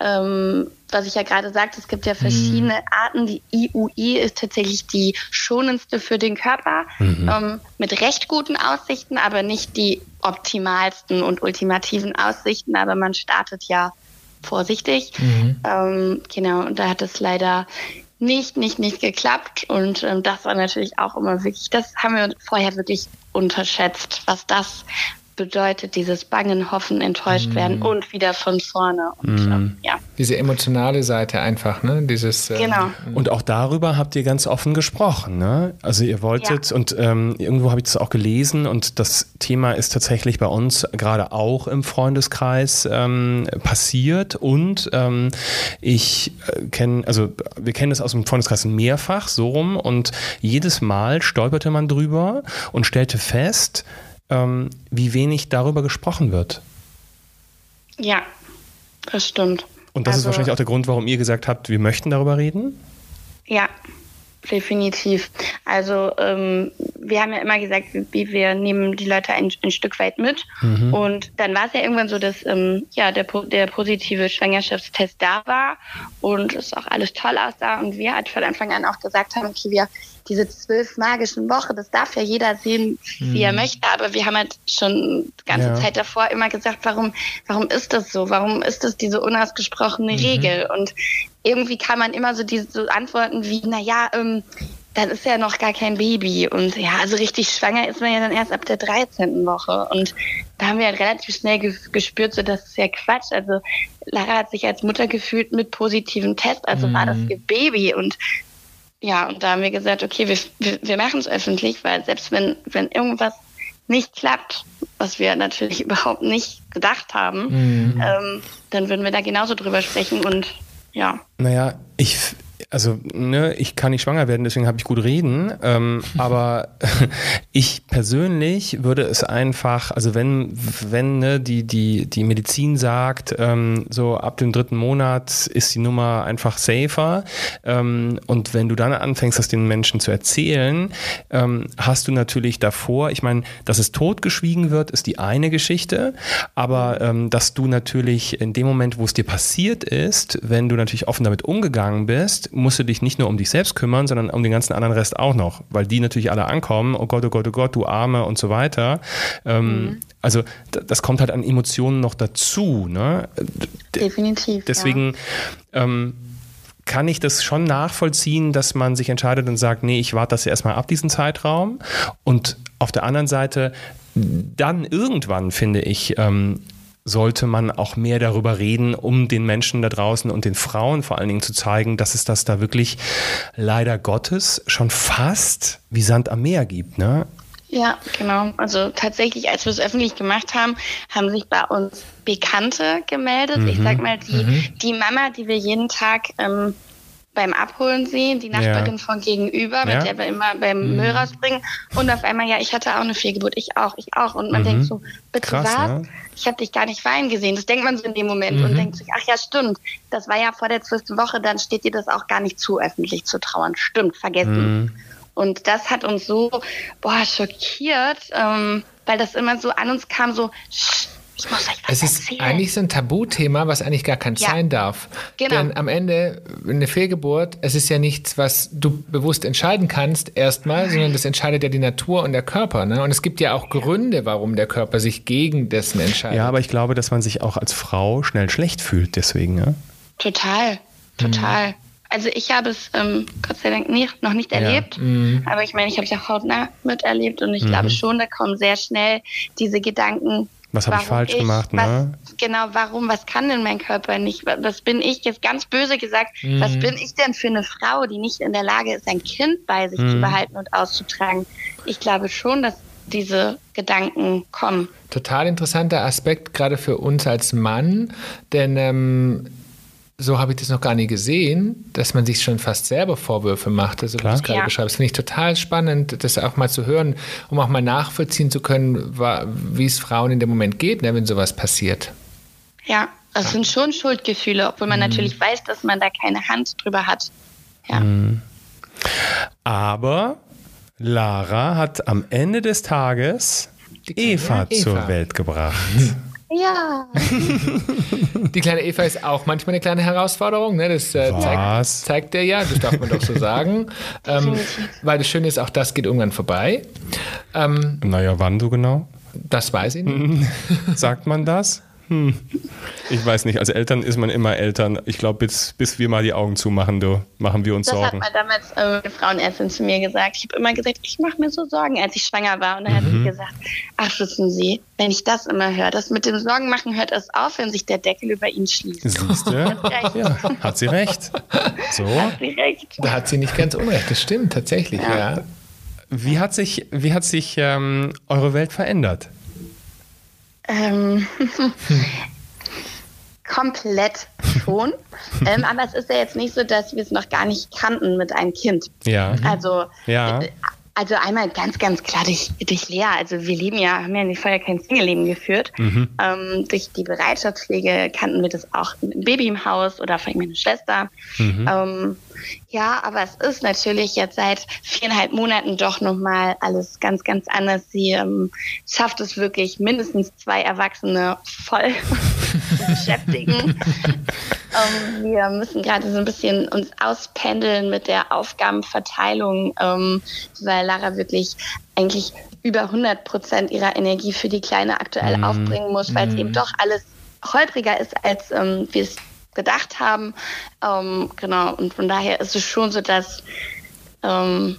[SPEAKER 3] Ähm, was ich ja gerade sagte, es gibt ja verschiedene mhm. Arten. Die IUI ist tatsächlich die schonendste für den Körper, mhm. ähm, mit recht guten Aussichten, aber nicht die optimalsten und ultimativen Aussichten. Aber man startet ja vorsichtig. Mhm. Ähm, genau, und da hat es leider nicht, nicht, nicht geklappt. Und ähm, das war natürlich auch immer wirklich, das haben wir vorher wirklich unterschätzt, was das bedeutet dieses Bangen, Hoffen, enttäuscht mm. werden und wieder von vorne. Und, mm. ähm, ja.
[SPEAKER 1] Diese emotionale Seite einfach, ne? Dieses,
[SPEAKER 3] äh, genau.
[SPEAKER 2] Und auch darüber habt ihr ganz offen gesprochen, ne? Also ihr wolltet, ja. und ähm, irgendwo habe ich das auch gelesen und das Thema ist tatsächlich bei uns gerade auch im Freundeskreis ähm, passiert und ähm, ich äh, kenne, also wir kennen das aus dem Freundeskreis mehrfach so rum und jedes Mal stolperte man drüber und stellte fest, ähm, wie wenig darüber gesprochen wird.
[SPEAKER 3] Ja, das stimmt.
[SPEAKER 2] Und das also, ist wahrscheinlich auch der Grund, warum ihr gesagt habt, wir möchten darüber reden?
[SPEAKER 3] Ja, definitiv. Also ähm, wir haben ja immer gesagt, wie wir nehmen die Leute ein, ein Stück weit mit. Mhm. Und dann war es ja irgendwann so, dass ähm, ja der, der positive Schwangerschaftstest da war und es auch alles toll aussah. Und wir halt von Anfang an auch gesagt haben, okay, wir diese zwölf magischen Wochen, das darf ja jeder sehen, wie mhm. er möchte, aber wir haben halt schon die ganze ja. Zeit davor immer gesagt, warum, warum ist das so? Warum ist das diese unausgesprochene mhm. Regel? Und irgendwie kann man immer so diese so Antworten wie, na ja, ähm, dann ist ja noch gar kein Baby. Und ja, also richtig schwanger ist man ja dann erst ab der 13. Woche. Und da haben wir halt relativ schnell gespürt, so das ist ja Quatsch. Also Lara hat sich als Mutter gefühlt mit positivem Test, also mhm. war das mhm. ihr Baby. Und ja, und da haben wir gesagt, okay, wir, wir, wir machen es öffentlich, weil selbst wenn, wenn irgendwas nicht klappt, was wir natürlich überhaupt nicht gedacht haben, mhm. ähm, dann würden wir da genauso drüber sprechen und ja.
[SPEAKER 2] Naja, ich, also ne, ich kann nicht schwanger werden, deswegen habe ich gut reden. Ähm, aber ich persönlich würde es einfach, also wenn, wenn ne, die, die, die Medizin sagt, ähm, so ab dem dritten Monat ist die Nummer einfach safer. Ähm, und wenn du dann anfängst, das den Menschen zu erzählen, ähm, hast du natürlich davor, ich meine, dass es totgeschwiegen wird, ist die eine Geschichte, aber ähm, dass du natürlich in dem Moment, wo es dir passiert ist, wenn du natürlich offen damit umgegangen bist, musst du dich nicht nur um dich selbst kümmern, sondern um den ganzen anderen Rest auch noch, weil die natürlich alle ankommen, oh Gott, oh Gott, oh Gott, du Arme und so weiter. Ähm, mhm. Also das kommt halt an Emotionen noch dazu. Ne?
[SPEAKER 3] Definitiv.
[SPEAKER 2] Deswegen ja. ähm, kann ich das schon nachvollziehen, dass man sich entscheidet und sagt, nee, ich warte das erstmal ab, diesen Zeitraum. Und auf der anderen Seite, dann irgendwann, finde ich, ähm, sollte man auch mehr darüber reden, um den Menschen da draußen und den Frauen vor allen Dingen zu zeigen, dass es das da wirklich leider Gottes schon fast wie Sand am Meer gibt. Ne?
[SPEAKER 3] Ja, genau. Also tatsächlich, als wir es öffentlich gemacht haben, haben sich bei uns Bekannte gemeldet. Mhm. Ich sag mal, die, mhm. die Mama, die wir jeden Tag ähm, beim Abholen sehen, die Nachbarin ja. von gegenüber, mit ja. der wir immer beim mhm. Müll rausbringen. Und auf einmal, ja, ich hatte auch eine Fehlgeburt, ich auch, ich auch. Und man mhm. denkt so, bitte Krass, was? Ne? Ich habe dich gar nicht weinen gesehen. Das denkt man so in dem Moment mhm. und denkt sich, ach ja, stimmt. Das war ja vor der zwölften Woche, dann steht dir das auch gar nicht zu, öffentlich zu trauern. Stimmt, vergessen. Mhm. Und das hat uns so, boah, schockiert, ähm, weil das immer so an uns kam, so, ich muss euch was
[SPEAKER 1] Es ist erzählen. eigentlich so ein Tabuthema, was eigentlich gar kein ja. sein darf. Genau. Denn am Ende, eine Fehlgeburt, es ist ja nichts, was du bewusst entscheiden kannst erstmal, sondern das entscheidet ja die Natur und der Körper. Ne? Und es gibt ja auch Gründe, warum der Körper sich gegen dessen entscheidet.
[SPEAKER 2] Ja, aber ich glaube, dass man sich auch als Frau schnell schlecht fühlt deswegen. Ja?
[SPEAKER 3] Total, total. Mhm. Also ich habe es ähm, Gott sei Dank nicht, noch nicht erlebt, ja. mhm. aber ich meine, ich habe es ja hautnah miterlebt und ich mhm. glaube schon, da kommen sehr schnell diese Gedanken,
[SPEAKER 2] was habe ich falsch ich, gemacht? Ne?
[SPEAKER 3] Was, genau, warum? Was kann denn mein Körper nicht? Was bin ich jetzt ganz böse gesagt? Mhm. Was bin ich denn für eine Frau, die nicht in der Lage ist, ein Kind bei sich mhm. zu behalten und auszutragen? Ich glaube schon, dass diese Gedanken kommen.
[SPEAKER 1] Total interessanter Aspekt, gerade für uns als Mann, denn ähm, so habe ich das noch gar nie gesehen, dass man sich schon fast selber Vorwürfe macht, also Klar. wie du es gerade ja. beschreibst. Finde ich total spannend, das auch mal zu hören, um auch mal nachvollziehen zu können, wie es Frauen in dem Moment geht, ne, wenn sowas passiert.
[SPEAKER 3] Ja, das sind schon Schuldgefühle, obwohl man mhm. natürlich weiß, dass man da keine Hand drüber hat. Ja.
[SPEAKER 2] Mhm. Aber Lara hat am Ende des Tages Eva, Eva, zur Welt gebracht.
[SPEAKER 3] Ja.
[SPEAKER 1] Die kleine Eva ist auch manchmal eine kleine Herausforderung. Ne? Das äh, zeigt, zeigt er ja, das darf man doch so sagen. ähm, weil das Schöne ist, auch das geht irgendwann vorbei.
[SPEAKER 2] Ähm, naja, wann du genau?
[SPEAKER 1] Das weiß ich nicht.
[SPEAKER 2] Sagt man das? Hm. Ich weiß nicht, als Eltern ist man immer Eltern. Ich glaube, bis, bis wir mal die Augen zumachen, du, machen wir uns
[SPEAKER 3] das
[SPEAKER 2] Sorgen.
[SPEAKER 3] Das hat mal damals äh, eine Frauenärztin zu mir gesagt. Ich habe immer gesagt, ich mache mir so Sorgen, als ich schwanger war. Und dann mhm. hat sie mhm. gesagt, ach, wissen Sie, wenn ich das immer höre, das mit dem Sorgen machen hört es auf, wenn sich der Deckel über ihn schließt.
[SPEAKER 2] Siehst du? Ja, hat sie recht. So. Hat
[SPEAKER 1] sie recht. Da hat sie nicht ganz unrecht, das stimmt tatsächlich, ja. ja.
[SPEAKER 2] Wie hat sich, wie hat sich ähm, eure Welt verändert?
[SPEAKER 3] Ähm, komplett schon. ähm, aber es ist ja jetzt nicht so, dass wir es noch gar nicht kannten mit einem Kind.
[SPEAKER 2] Ja.
[SPEAKER 3] Also
[SPEAKER 2] ja.
[SPEAKER 3] Äh, also einmal ganz, ganz klar durch, durch Lea. Also wir leben ja, haben ja vorher kein Single-Leben geführt. Mhm. Ähm, durch die Bereitschaftspflege kannten wir das auch ein Baby im Haus oder vielleicht meine Schwester. Mhm. Ähm, ja, aber es ist natürlich jetzt seit viereinhalb Monaten doch nochmal alles ganz, ganz anders. Sie ähm, schafft es wirklich, mindestens zwei Erwachsene voll zu beschäftigen. ähm, wir müssen gerade so ein bisschen uns auspendeln mit der Aufgabenverteilung, ähm, weil Lara wirklich eigentlich über 100 Prozent ihrer Energie für die Kleine aktuell mm. aufbringen muss, weil es mm. eben doch alles holpriger ist, als ähm, wir es gedacht haben. Ähm, genau, und von daher ist es schon so, dass ähm,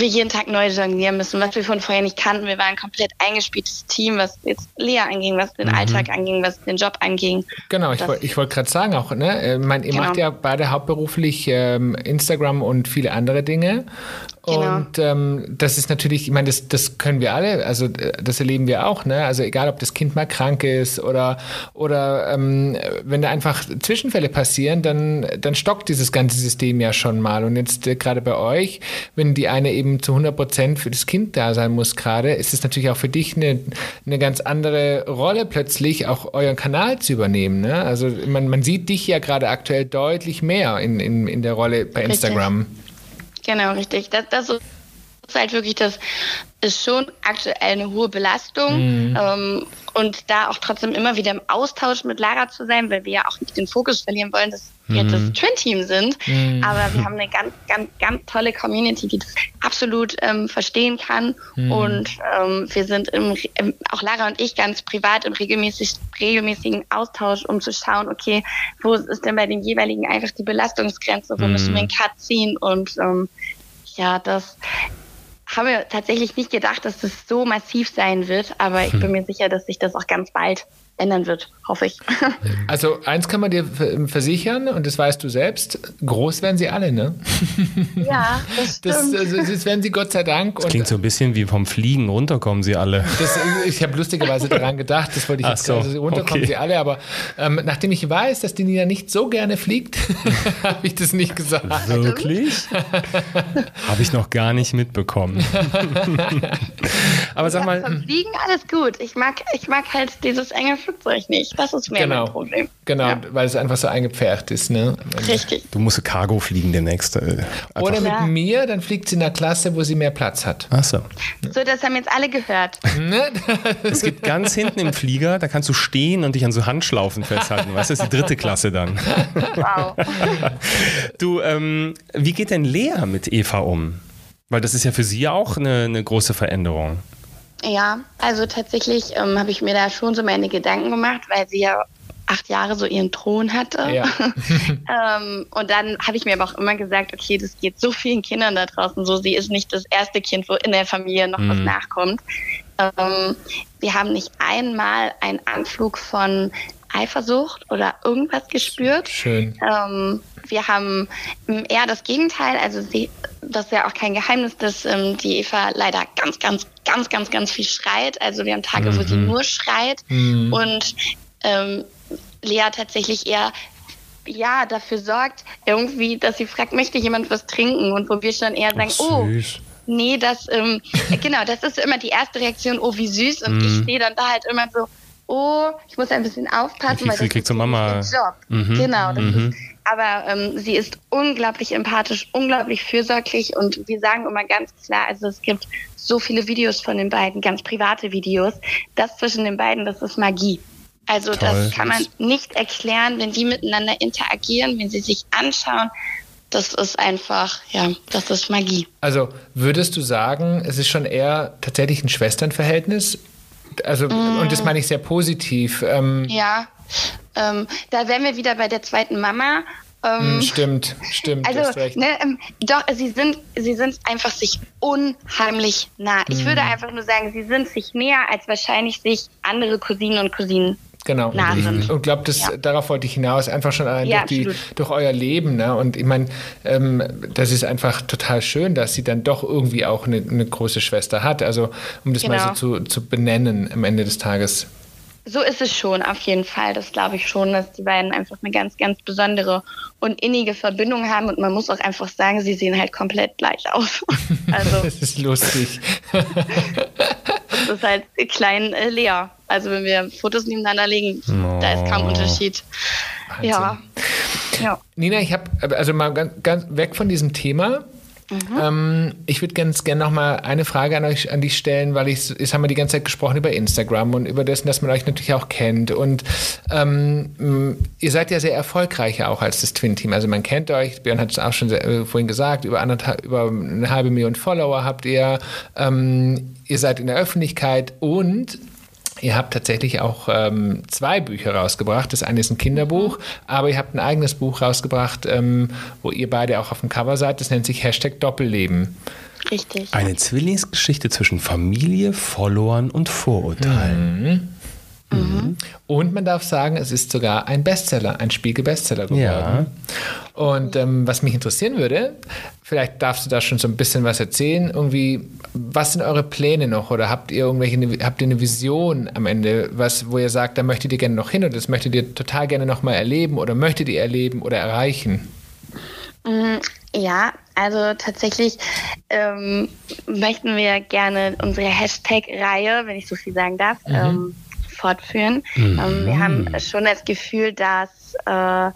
[SPEAKER 3] wir jeden Tag neu jonglieren müssen, was wir von vorher nicht kannten. Wir waren ein komplett eingespieltes Team, was jetzt Lea anging, was den mhm. Alltag anging, was den Job anging.
[SPEAKER 1] Genau, ich, ich wollte gerade sagen auch, ne, ich mein, ihr genau. macht ja beide hauptberuflich ähm, Instagram und viele andere Dinge. Genau. Und ähm, das ist natürlich, ich meine, das, das können wir alle, also äh, das erleben wir auch, ne? Also egal, ob das Kind mal krank ist oder, oder ähm, wenn da einfach Zwischenfälle passieren, dann, dann stockt dieses ganze System ja schon mal. Und jetzt äh, gerade bei euch, wenn die eine eben zu 100 Prozent für das Kind da sein muss gerade, ist es natürlich auch für dich eine, eine ganz andere Rolle plötzlich, auch euren Kanal zu übernehmen. Ne? Also man, man sieht dich ja gerade aktuell deutlich mehr in, in, in der Rolle bei Instagram. Richtig.
[SPEAKER 3] Genau, richtig. Das, das ist halt wirklich, das ist schon aktuell eine hohe Belastung. Mhm. Ähm, und da auch trotzdem immer wieder im Austausch mit Lara zu sein, weil wir ja auch nicht den Fokus verlieren wollen, dass wir jetzt das mhm. Twin-Team sind. Mhm. Aber wir haben eine ganz, ganz, ganz tolle Community, die das absolut ähm, verstehen kann. Mhm. Und ähm, wir sind im, im, auch Lara und ich ganz privat im regelmäßig, regelmäßigen Austausch, um zu schauen, okay, wo ist denn bei den jeweiligen einfach die Belastungsgrenze, wo müssen wir einen Cut ziehen und ähm, ja, das haben wir tatsächlich nicht gedacht, dass das so massiv sein wird, aber ich bin hm. mir sicher, dass sich das auch ganz bald ändern wird, hoffe ich.
[SPEAKER 1] Also eins kann man dir versichern, und das weißt du selbst, groß werden sie alle, ne?
[SPEAKER 3] Ja, das stimmt.
[SPEAKER 1] Das, also, das werden sie Gott sei Dank.
[SPEAKER 2] Das klingt so ein bisschen wie vom Fliegen runterkommen sie alle.
[SPEAKER 1] Das, ich habe lustigerweise daran gedacht, das wollte ich jetzt so, also runterkommen okay. sie alle, aber ähm, nachdem ich weiß, dass die Nina nicht so gerne fliegt, habe ich das nicht gesagt.
[SPEAKER 2] Wirklich? habe ich noch gar nicht mitbekommen.
[SPEAKER 3] aber sag mal. Vom Fliegen alles gut. Ich mag, ich mag halt dieses enge Flugzeug nicht. Das ist mehr
[SPEAKER 1] genau.
[SPEAKER 3] mein Problem.
[SPEAKER 1] Genau, ja. weil es einfach so eingepfercht ist. Ne?
[SPEAKER 3] Richtig.
[SPEAKER 2] Du musst Cargo fliegen demnächst. Äh,
[SPEAKER 1] Oder mit ja. mir, dann fliegt sie in einer Klasse, wo sie mehr Platz hat.
[SPEAKER 2] Ach so.
[SPEAKER 3] So, das haben jetzt alle gehört.
[SPEAKER 2] Ne? es gibt ganz hinten im Flieger, da kannst du stehen und dich an so Handschlaufen festhalten. Das ist die dritte Klasse dann. Wow. du, ähm, wie geht denn Lea mit Eva um? Weil das ist ja für sie auch eine, eine große Veränderung.
[SPEAKER 3] Ja, also tatsächlich ähm, habe ich mir da schon so meine Gedanken gemacht, weil sie ja acht Jahre so ihren Thron hatte. Ja. ähm, und dann habe ich mir aber auch immer gesagt, okay, das geht so vielen Kindern da draußen so. Sie ist nicht das erste Kind, wo in der Familie noch mhm. was nachkommt. Ähm, wir haben nicht einmal einen Anflug von Eifersucht oder irgendwas gespürt.
[SPEAKER 1] Schön.
[SPEAKER 3] Ähm, wir haben eher das Gegenteil. Also sie, das ist ja auch kein Geheimnis, dass ähm, die Eva leider ganz, ganz, ganz, ganz, ganz viel schreit. Also wir haben Tage, mhm. wo sie mhm. nur schreit mhm. und ähm, Lea tatsächlich eher ja dafür sorgt, irgendwie, dass sie fragt, möchte jemand was trinken? Und wo wir schon eher sagen, oh, nee, das, ähm, genau, das ist immer die erste Reaktion, oh, wie süß. Und mhm. ich stehe dann da halt immer so, oh, ich muss ein bisschen aufpassen,
[SPEAKER 2] weil das kriegt ist Mama.
[SPEAKER 3] Job. Mhm. Genau, das mhm. ist, aber ähm, sie ist unglaublich empathisch, unglaublich fürsorglich und wir sagen immer ganz klar, also es gibt so viele Videos von den beiden, ganz private Videos. Das zwischen den beiden, das ist Magie. Also Toll. das kann man nicht erklären, wenn die miteinander interagieren, wenn sie sich anschauen. Das ist einfach, ja, das ist Magie.
[SPEAKER 1] Also würdest du sagen, es ist schon eher tatsächlich ein Schwesternverhältnis Also, mm. und das meine ich sehr positiv.
[SPEAKER 3] Ähm, ja, ähm, da wären wir wieder bei der zweiten Mama.
[SPEAKER 1] Ähm, hm, stimmt, stimmt.
[SPEAKER 3] Also, ne, ähm, doch, sie sind, sie sind einfach sich unheimlich nah. Ich mm. würde einfach nur sagen, sie sind sich näher, als wahrscheinlich sich andere Cousinen und Cousinen
[SPEAKER 1] Genau. Und, und glaube, ja. darauf wollte ich hinaus, einfach schon allein ja, durch, die, durch, euer Leben. Ne? Und ich meine, ähm, das ist einfach total schön, dass sie dann doch irgendwie auch eine, eine große Schwester hat. Also, um das genau. mal so zu, zu benennen am Ende des Tages.
[SPEAKER 3] So ist es schon, auf jeden Fall. Das glaube ich schon, dass die beiden einfach eine ganz, ganz besondere und innige Verbindung haben. Und man muss auch einfach sagen, sie sehen halt komplett gleich aus.
[SPEAKER 1] Also, das ist lustig.
[SPEAKER 3] das ist halt klein äh, leer. Also wenn wir Fotos nebeneinander legen, oh. da ist kaum Unterschied. Wahnsinn. Ja.
[SPEAKER 1] ja. Nina, ich habe also mal ganz, ganz weg von diesem Thema. Mhm. Ähm, ich würde ganz gerne noch mal eine Frage an euch, an dich stellen, weil ich, jetzt haben wir die ganze Zeit gesprochen über Instagram und über dessen, dass man euch natürlich auch kennt. Und ähm, ihr seid ja sehr erfolgreich auch als das Twin-Team. Also man kennt euch, Björn hat es auch schon sehr, äh, vorhin gesagt, über, über eine halbe Million Follower habt ihr. Ähm, ihr seid in der Öffentlichkeit und Ihr habt tatsächlich auch ähm, zwei Bücher rausgebracht. Das eine ist ein Kinderbuch, aber ihr habt ein eigenes Buch rausgebracht, ähm, wo ihr beide auch auf dem Cover seid. Das nennt sich Hashtag Doppelleben.
[SPEAKER 3] Richtig.
[SPEAKER 2] Eine Zwillingsgeschichte zwischen Familie, Followern und Vorurteilen. Mhm.
[SPEAKER 1] Mhm. Und man darf sagen, es ist sogar ein Bestseller, ein Spiegel-Bestseller geworden. Ja. Und ähm, was mich interessieren würde, vielleicht darfst du da schon so ein bisschen was erzählen. Irgendwie, was sind eure Pläne noch? Oder habt ihr irgendwelche, habt ihr eine Vision am Ende, was, wo ihr sagt, da möchtet ihr gerne noch hin oder das möchtet ihr total gerne noch mal erleben oder möchtet ihr erleben oder erreichen?
[SPEAKER 3] Mm, ja, also tatsächlich ähm, möchten wir gerne unsere Hashtag-Reihe, wenn ich so viel sagen darf, mhm. ähm, fortführen. Mhm. Ähm, wir haben schon das Gefühl, dass äh,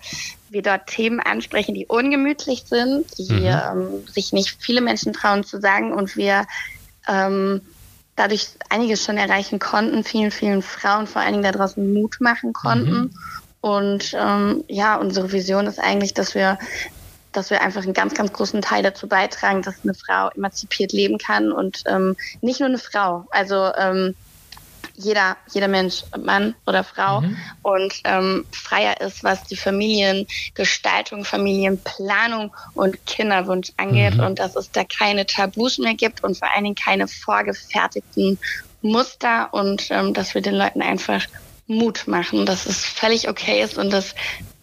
[SPEAKER 3] wir dort Themen ansprechen, die ungemütlich sind, die mhm. ähm, sich nicht viele Menschen trauen zu sagen und wir ähm, dadurch einiges schon erreichen konnten, vielen, vielen Frauen vor allen Dingen da draußen Mut machen konnten. Mhm. Und ähm, ja, unsere Vision ist eigentlich, dass wir dass wir einfach einen ganz, ganz großen Teil dazu beitragen, dass eine Frau emanzipiert leben kann und ähm, nicht nur eine Frau. Also ähm, jeder, jeder Mensch, Mann oder Frau, mhm. und ähm, freier ist, was die Familiengestaltung, Familienplanung und Kinderwunsch angeht mhm. und dass es da keine Tabus mehr gibt und vor allen Dingen keine vorgefertigten Muster und ähm, dass wir den Leuten einfach Mut machen, dass es völlig okay ist und dass,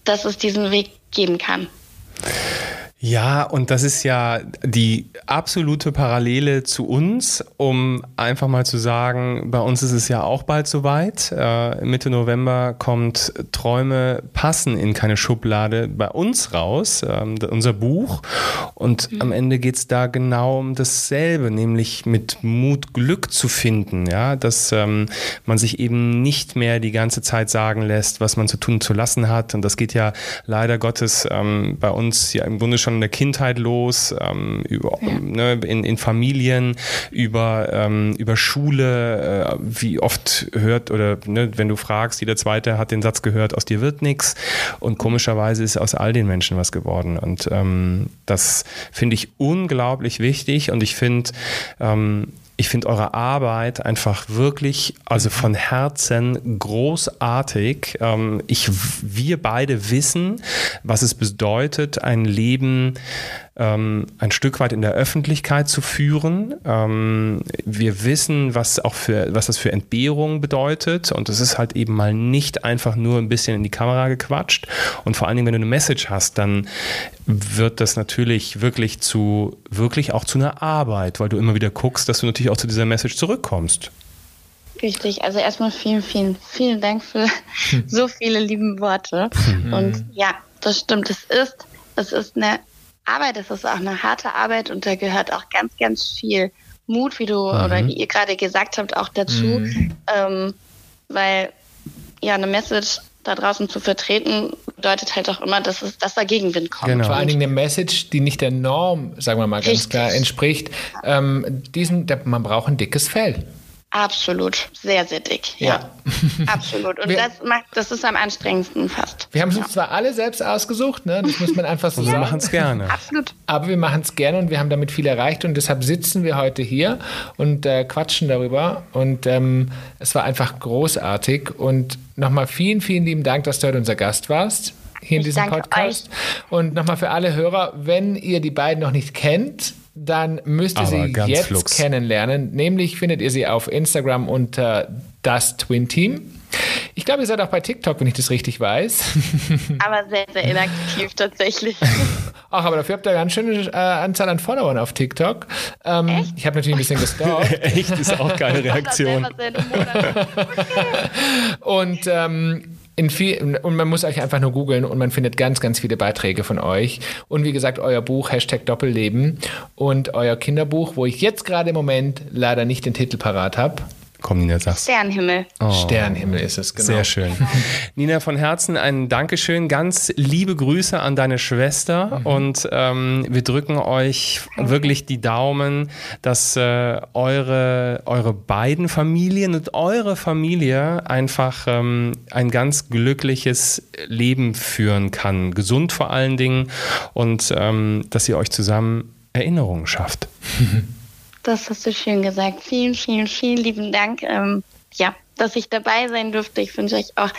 [SPEAKER 3] dass es diesen Weg geben kann.
[SPEAKER 2] Ja, und das ist ja die absolute Parallele zu uns, um einfach mal zu sagen, bei uns ist es ja auch bald soweit. Äh, Mitte November kommt Träume passen in keine Schublade bei uns raus, äh, unser Buch. Und mhm. am Ende geht es da genau um dasselbe, nämlich mit Mut Glück zu finden, ja, dass ähm, man sich eben nicht mehr die ganze Zeit sagen lässt, was man zu tun zu lassen hat. Und das geht ja leider Gottes ähm, bei uns ja im Grunde schon der Kindheit los, ähm, über, ja. ne, in, in Familien, über, ähm, über Schule, äh, wie oft hört oder ne, wenn du fragst, jeder Zweite hat den Satz gehört, aus dir wird nichts und komischerweise ist aus all den Menschen was geworden. Und ähm, das finde ich unglaublich wichtig. Und ich finde, ähm, ich finde eure Arbeit einfach wirklich, also von Herzen großartig. Ähm, ich, wir beide wissen, was es bedeutet, ein Leben ähm, ein Stück weit in der Öffentlichkeit zu führen. Ähm, wir wissen, was auch für, was das für Entbehrung bedeutet. Und es ist halt eben mal nicht einfach nur ein bisschen in die Kamera gequatscht. Und vor allen Dingen, wenn du eine Message hast, dann wird das natürlich wirklich zu, wirklich auch zu einer Arbeit, weil du immer wieder guckst, dass du natürlich auch zu dieser Message zurückkommst.
[SPEAKER 3] Richtig, also erstmal vielen, vielen, vielen Dank für so viele lieben Worte. Mhm. Und ja, das stimmt, es ist, es ist eine Arbeit, es ist auch eine harte Arbeit und da gehört auch ganz, ganz viel Mut, wie du mhm. oder wie ihr gerade gesagt habt, auch dazu. Mhm. Ähm, weil ja, eine Message da draußen zu vertreten, bedeutet halt auch immer, dass, es, dass da Gegenwind kommt.
[SPEAKER 1] Genau. Vor allen Dingen eine Message, die nicht der Norm, sagen wir mal ganz Richtig. klar, entspricht. Ähm, diesem, man braucht ein dickes Fell.
[SPEAKER 3] Absolut, sehr, sehr dick. Ja, ja. absolut. Und wir, das macht, das ist am anstrengendsten fast.
[SPEAKER 1] Wir haben es
[SPEAKER 3] ja.
[SPEAKER 1] uns zwar alle selbst ausgesucht, ne? das muss man einfach so sagen.
[SPEAKER 2] Wir machen es gerne.
[SPEAKER 3] Absolut.
[SPEAKER 1] Aber wir machen es gerne und wir haben damit viel erreicht und deshalb sitzen wir heute hier und äh, quatschen darüber. Und ähm, es war einfach großartig. Und nochmal vielen, vielen lieben Dank, dass du heute unser Gast warst hier in ich diesem Podcast. Euch. Und nochmal für alle Hörer, wenn ihr die beiden noch nicht kennt, dann müsst ihr Aber sie jetzt flux. kennenlernen. Nämlich findet ihr sie auf Instagram unter das Twin Team. Ich glaube, ihr seid auch bei TikTok, wenn ich das richtig weiß.
[SPEAKER 3] Aber sehr, sehr inaktiv tatsächlich.
[SPEAKER 1] Ach, aber dafür habt ihr eine ganz schöne äh, Anzahl an Followern auf TikTok. Ähm, Echt? Ich habe natürlich ein bisschen gestalkt.
[SPEAKER 2] Echt ist auch keine Reaktion.
[SPEAKER 1] Und ähm, in viel, und man muss euch einfach nur googeln und man findet ganz, ganz viele Beiträge von euch. Und wie gesagt, euer Buch, Hashtag Doppelleben und euer Kinderbuch, wo ich jetzt gerade im Moment leider nicht den Titel parat habe.
[SPEAKER 2] Komm, Nina, sag's.
[SPEAKER 3] Sternhimmel.
[SPEAKER 1] Oh. Sternhimmel ist es, genau.
[SPEAKER 2] Sehr schön. Nina, von Herzen ein Dankeschön. Ganz liebe Grüße an deine Schwester mhm. und ähm, wir drücken euch wirklich die Daumen, dass äh, eure, eure beiden Familien und eure Familie einfach ähm, ein ganz glückliches Leben führen kann. Gesund vor allen Dingen und ähm, dass ihr euch zusammen Erinnerungen schafft.
[SPEAKER 3] Das hast du schön gesagt. Vielen, vielen, vielen lieben Dank. Ähm, ja, dass ich dabei sein durfte. Ich wünsche euch auch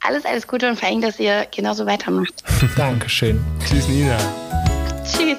[SPEAKER 3] alles, alles Gute und vor allem, dass ihr genauso weitermacht.
[SPEAKER 1] Dankeschön.
[SPEAKER 2] Tschüss, Nina.
[SPEAKER 3] Tschüss.